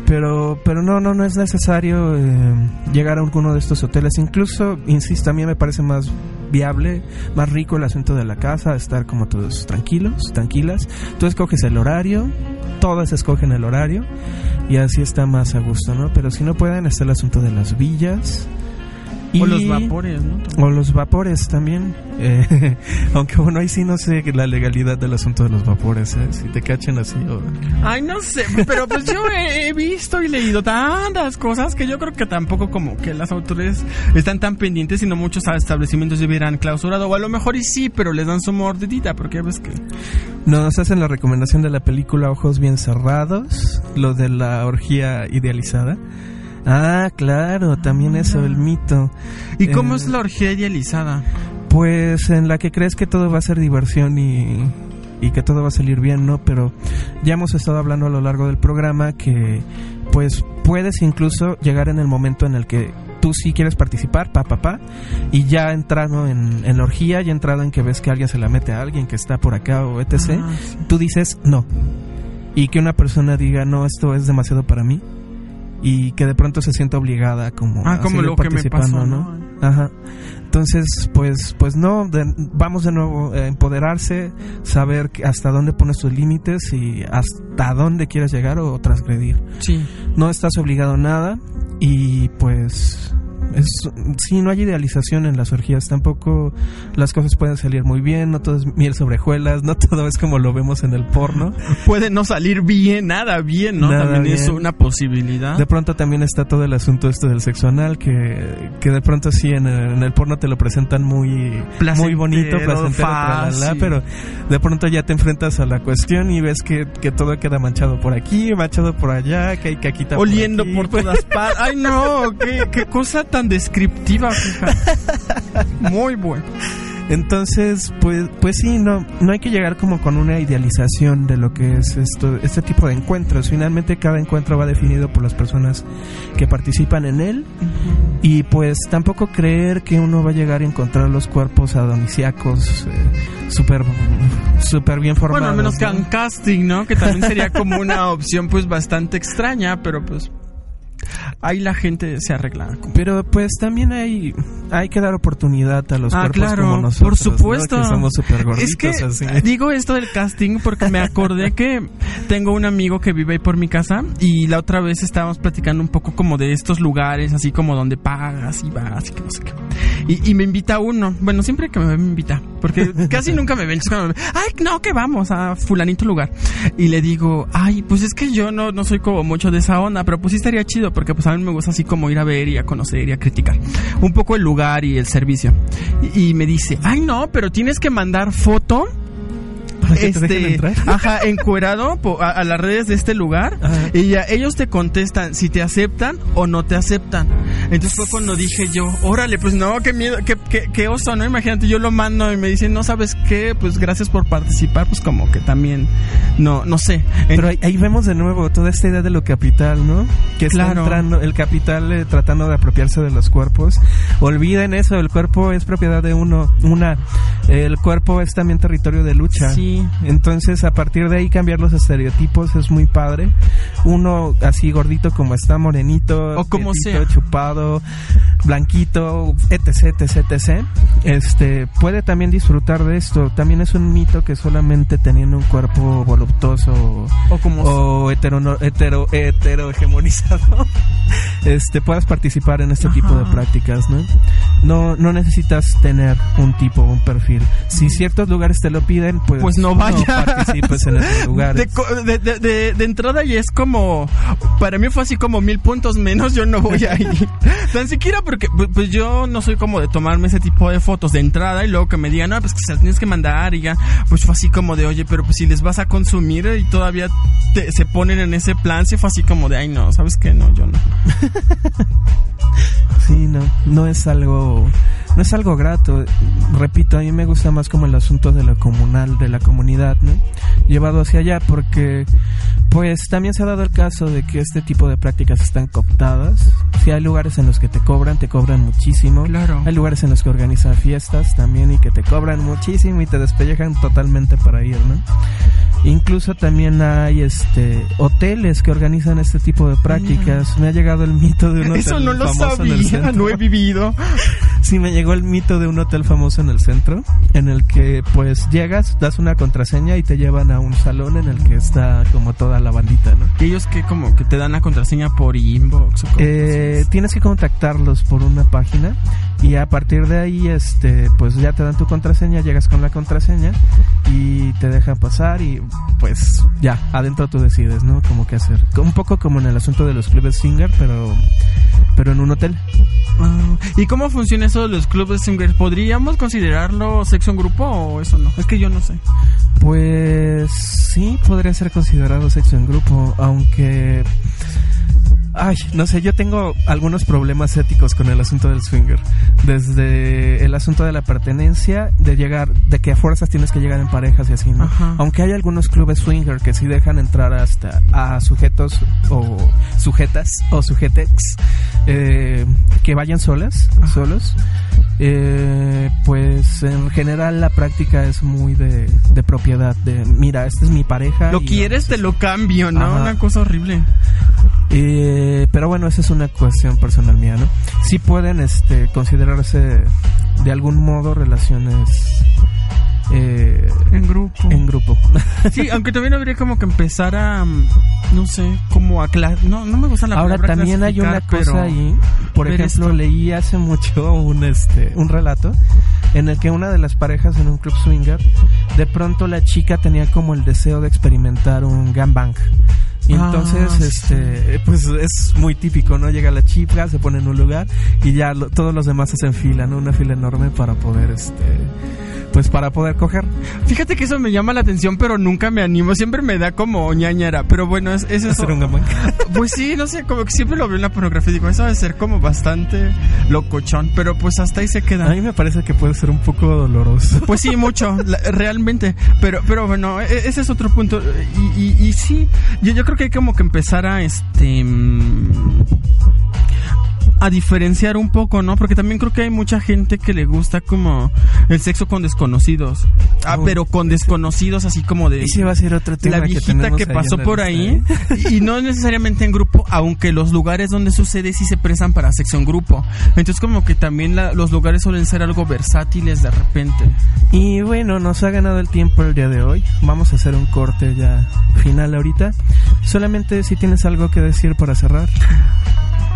Pero, pero no, no, no es necesario eh, llegar a alguno de estos hoteles. Incluso, insisto, a mí me parece más viable, más rico el asunto de la casa, estar como todos tranquilos, tranquilas. Tú escoges el horario, todas escogen el horario y así está más a gusto, ¿no? Pero si no pueden, está el asunto de las villas. O y- los vapores, ¿no? o los vapores también. Eh, aunque bueno, ahí sí no sé la legalidad del asunto de los vapores, ¿eh? Si te cachen así o... Ay, no sé, pero pues yo he, he visto y leído tantas cosas que yo creo que tampoco como que las autoridades están tan pendientes, sino muchos establecimientos ya hubieran clausurado, o a lo mejor y sí, pero les dan su mordidita, porque ves que... Nos hacen la recomendación de la película Ojos Bien Cerrados, lo de la orgía idealizada. Ah, claro, también eso, el mito. ¿Y cómo Eh, es la orgía idealizada? Pues en la que crees que todo va a ser diversión y, y que todo va a salir bien, ¿no? Pero ya hemos estado hablando a lo largo del programa que pues puedes incluso llegar en el momento en el que tú sí quieres participar, pa, pa, pa, y ya entrado en, en la orgía, ya entrado en que ves que alguien se la mete a alguien que está por acá o etc., Ah, sí. tú dices no. Y que una persona diga, no, esto es demasiado para mí. Y que de pronto se sienta obligada como Ah, a como lo que me pasó, ¿no? ¿no? Ajá. Entonces, pues, pues no, de- vamos de nuevo a empoderarse, saber que- hasta dónde pones tus límites y hasta dónde quieres llegar o transgredir. Sí. No estás obligado a nada y pues es sí no hay idealización en las orgías tampoco las cosas pueden salir muy bien no todo es miel sobre hojuelas no todo es como lo vemos en el porno Puede no salir bien, nada bien, ¿no? Nada También es una posibilidad. De pronto también está todo el asunto este del sexo anal, que, que de pronto sí en el, en el porno te lo presentan muy, muy bonito, Placentero, tralala, pero de pronto ya te enfrentas a la cuestión y ves que, que todo queda manchado por aquí, manchado por allá, que hay caquita Oliendo aquí. por todas partes. Ay, no, qué, qué cosa tan descriptiva, fija. Muy bueno. Entonces, pues, pues sí, no, no hay que llegar como con una idealización de lo que es esto, este tipo de encuentros. Finalmente, cada encuentro va definido por las personas que participan en él. Y pues tampoco creer que uno va a llegar a encontrar los cuerpos adonisiacos eh, súper súper bien formados. Bueno, al menos que ¿no? hagan casting, ¿no? Que también sería como una opción pues bastante extraña, pero pues... ahí la gente se arregla. Pero pues también hay hay que dar oportunidad a los ah, cuerpos claro, como nosotros. por supuesto. ¿no? Que somos súper gorditos. Es que así. digo esto del casting porque me acordé que tengo un amigo que vive ahí por mi casa y la otra vez estábamos platicando un poco como de estos lugares, así como donde pagas y vas y que no sé qué. Y, y me invita uno. Bueno, siempre que me ve me invita. Porque casi nunca me ven. Me Ay, no, que vamos a fulanito lugar. Y le digo, ay, pues es que yo no, no soy como mucho de esa onda, pero pues sí estaría chido porque pues a mí me gusta así como ir a ver y a conocer y a criticar. Un poco el lugar y el servicio. Y, y me dice, ay no, pero tienes que mandar foto ¿Para que te dejen entrar? Este, ajá, encuerado po- a, a las redes de este lugar Ajá. y ya ellos te contestan si te aceptan o no te aceptan. Entonces fue cuando dije yo, órale, pues no, qué miedo, qué, qué, qué oso, ¿no? Imagínate, yo lo mando y me dicen, no sabes qué, pues gracias por participar, pues como que también, no, no sé. Pero ahí, ahí vemos de nuevo toda esta idea de lo capital, ¿no? Que está Claro. entrando, el capital eh, tratando de apropiarse de los cuerpos. Olviden eso, el cuerpo es propiedad de uno. Una, el cuerpo es también territorio de lucha. Sí. Entonces, a partir de ahí cambiar los estereotipos es muy padre. Uno así gordito como está, morenito, O como prietito, sea. chupado, blanquito, etc, etc, etc. Este, puede también disfrutar de esto. También es un mito que solamente teniendo un cuerpo voluptuoso o como o hetero, hetero, heterohegemonizado, este, puedas participar en este tipo de prácticas, ¿no? No, no necesitas tener un tipo, un perfil. Si ciertos lugares te lo piden, pues, Pues no vaya. participes en esos lugares. De, de, de, entrada y es como para mí fue así como mil puntos menos yo no voy a ir tan siquiera porque pu- pues yo no soy como de tomarme ese tipo de fotos de entrada y luego que me digan no pues que se las tienes que mandar y ya pues fue así como de oye pero pues si les vas a consumir y todavía te- se ponen en ese plan sí fue así como de ay no sabes qué no yo no Sí, no, no es algo, no es algo grato. Repito, a mí me gusta más como el asunto de lo comunal, de la comunidad, ¿no? Llevado hacia allá, porque, pues, también se ha dado el caso de que este tipo de prácticas están cooptadas. Si hay lugares en los que te cobran, te cobran muchísimo. Claro. Hay lugares en los que organizan fiestas también y que te cobran muchísimo y te despellejan totalmente para ir, ¿no? Incluso también hay este hoteles que organizan este tipo de prácticas. Me ha llegado el mito de un hotel eso no lo famoso sabía no he vivido Sí, me llegó el mito de un hotel famoso en el centro, en el que pues llegas, das una contraseña y te llevan a un salón en el que está como toda la bandita, ¿no? y ellos que como que te dan la contraseña por inbox o Eh, tienes que contactarlos por una página y a partir de ahí este pues ya te dan tu contraseña, llegas con la contraseña y te dejan pasar y pues ya, adentro tú decides, ¿no? Como qué hacer. Un poco como en el asunto de los clubes singer, pero pero en un hotel. Ah, ¿Y cómo funciona eso de los clubes swingers? ¿Podríamos considerarlo sexo en grupo o eso no? Es que yo no sé. Pues sí, podría ser considerado sexo en grupo, aunque... Ay, no sé, yo tengo algunos problemas éticos con el asunto del swinger. Desde el asunto de la pertenencia, de llegar, de que a fuerzas tienes que llegar en parejas y así, ¿no? Ajá. Aunque hay algunos clubes swinger que sí dejan entrar hasta a sujetos o sujetas o sujetex eh, que vayan solas, solos. Eh, pues en general la práctica es muy de, de propiedad, de mira, esta es mi pareja. Lo quieres, te lo cambio, ¿no? Ajá. Una cosa horrible. eh, pero bueno, esa es una cuestión personal mía, ¿no? Sí pueden este, considerarse de algún modo relaciones eh, En grupo. en grupo. Sí, aunque también habría como que empezar a, no sé, como a no, no me gusta la Ahora palabra también hay una cosa ahí, por ejemplo, esto. leí hace mucho un este un relato en el que una de las parejas en un club swinger, de pronto la chica tenía como el deseo de experimentar un gangbang. Y Ah, entonces, sí. este, pues es muy típico, ¿no? Llega la chica, se pone en un lugar y ya lo- todos los demás hacen fila, ¿no? Una fila enorme para poder, este, pues para poder coger. Fíjate que eso me llama la atención, pero nunca me animo. Siempre me da como ñañara. Pero bueno, es, es eso. Un gangbang. Pues sí, no sé, como que siempre lo veo en la pornografía y digo, eso debe ser como bastante locochón. Pero pues hasta ahí se A queda. mí me parece que puede ser un poco doloroso. Pues sí, mucho, la- realmente. Pero, pero bueno, e- ese es otro punto. Y, y, y sí, yo, yo creo que hay como que empezar a este. A diferenciar un poco, ¿no? Porque también creo que hay mucha gente que le gusta como el sexo con desconocidos. Ah, pero con desconocidos así como de... Ese va a ser otro tema La viejita que, pasó por ahí. Y no necesariamente en grupo, aunque los lugares donde sucede sí se prestan para sexo en grupo. Entonces como que también la- los lugares suelen ser algo versátiles de repente. Y bueno, nos ha ganado el tiempo el día de hoy. Vamos a hacer un corte ya final ahorita. Solamente si tienes algo que decir para cerrar.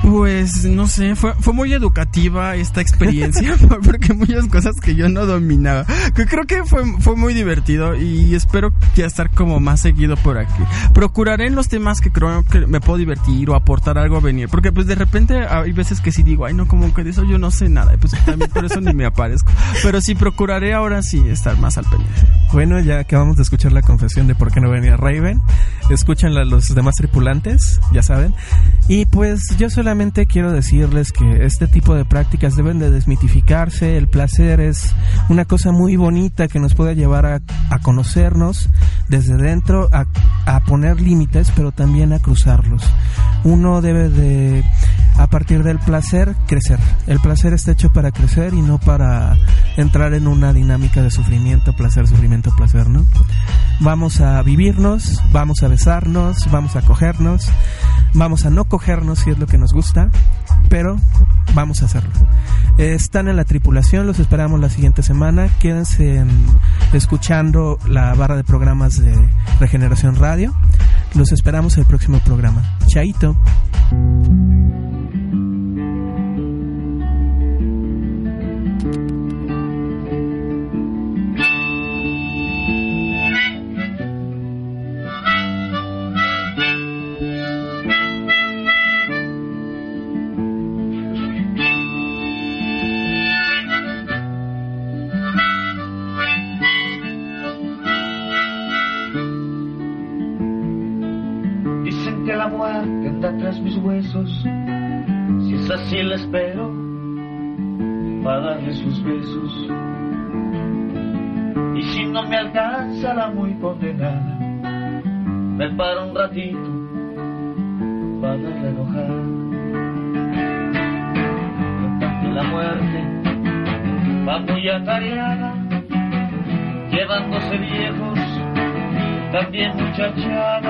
Pues no sé, fue, fue muy educativa esta experiencia porque muchas cosas que yo no dominaba. Que creo que fue, fue muy divertido y espero ya estar como más seguido por aquí. Procuraré en los temas que creo que me puedo divertir o aportar algo a venir. Porque pues de repente hay veces que sí digo, ay no, como que de eso yo no sé nada. Y pues también por eso ni me aparezco. Pero sí procuraré ahora sí estar más al pendiente. Bueno, ya acabamos de escuchar la confesión de por qué no venía Raven. Escúchanla los demás tripulantes, ya saben. Y pues yo solamente quiero decirles que este tipo de prácticas deben de desmitificarse. El placer es una cosa muy bonita que nos puede llevar a, a conocernos desde dentro, a, a poner límites, pero también a cruzarlos. Uno debe de, a partir del placer, crecer. El placer está hecho para crecer y no para entrar en una dinámica de sufrimiento, placer, sufrimiento, placer, ¿no? Vamos a vivirnos, vamos a besarnos, vamos a cogernos, vamos a no cogernos si es lo que nos gusta, pero vamos a hacerlo. Están en la tripulación, los esperamos la siguiente semana. Quédense en- escuchando la barra de programas de Regeneración Radio. Los esperamos el próximo programa. Chaito. Ratito enojar. Cuentan que la muerte va muy atareada, llevándose viejos también muchachada.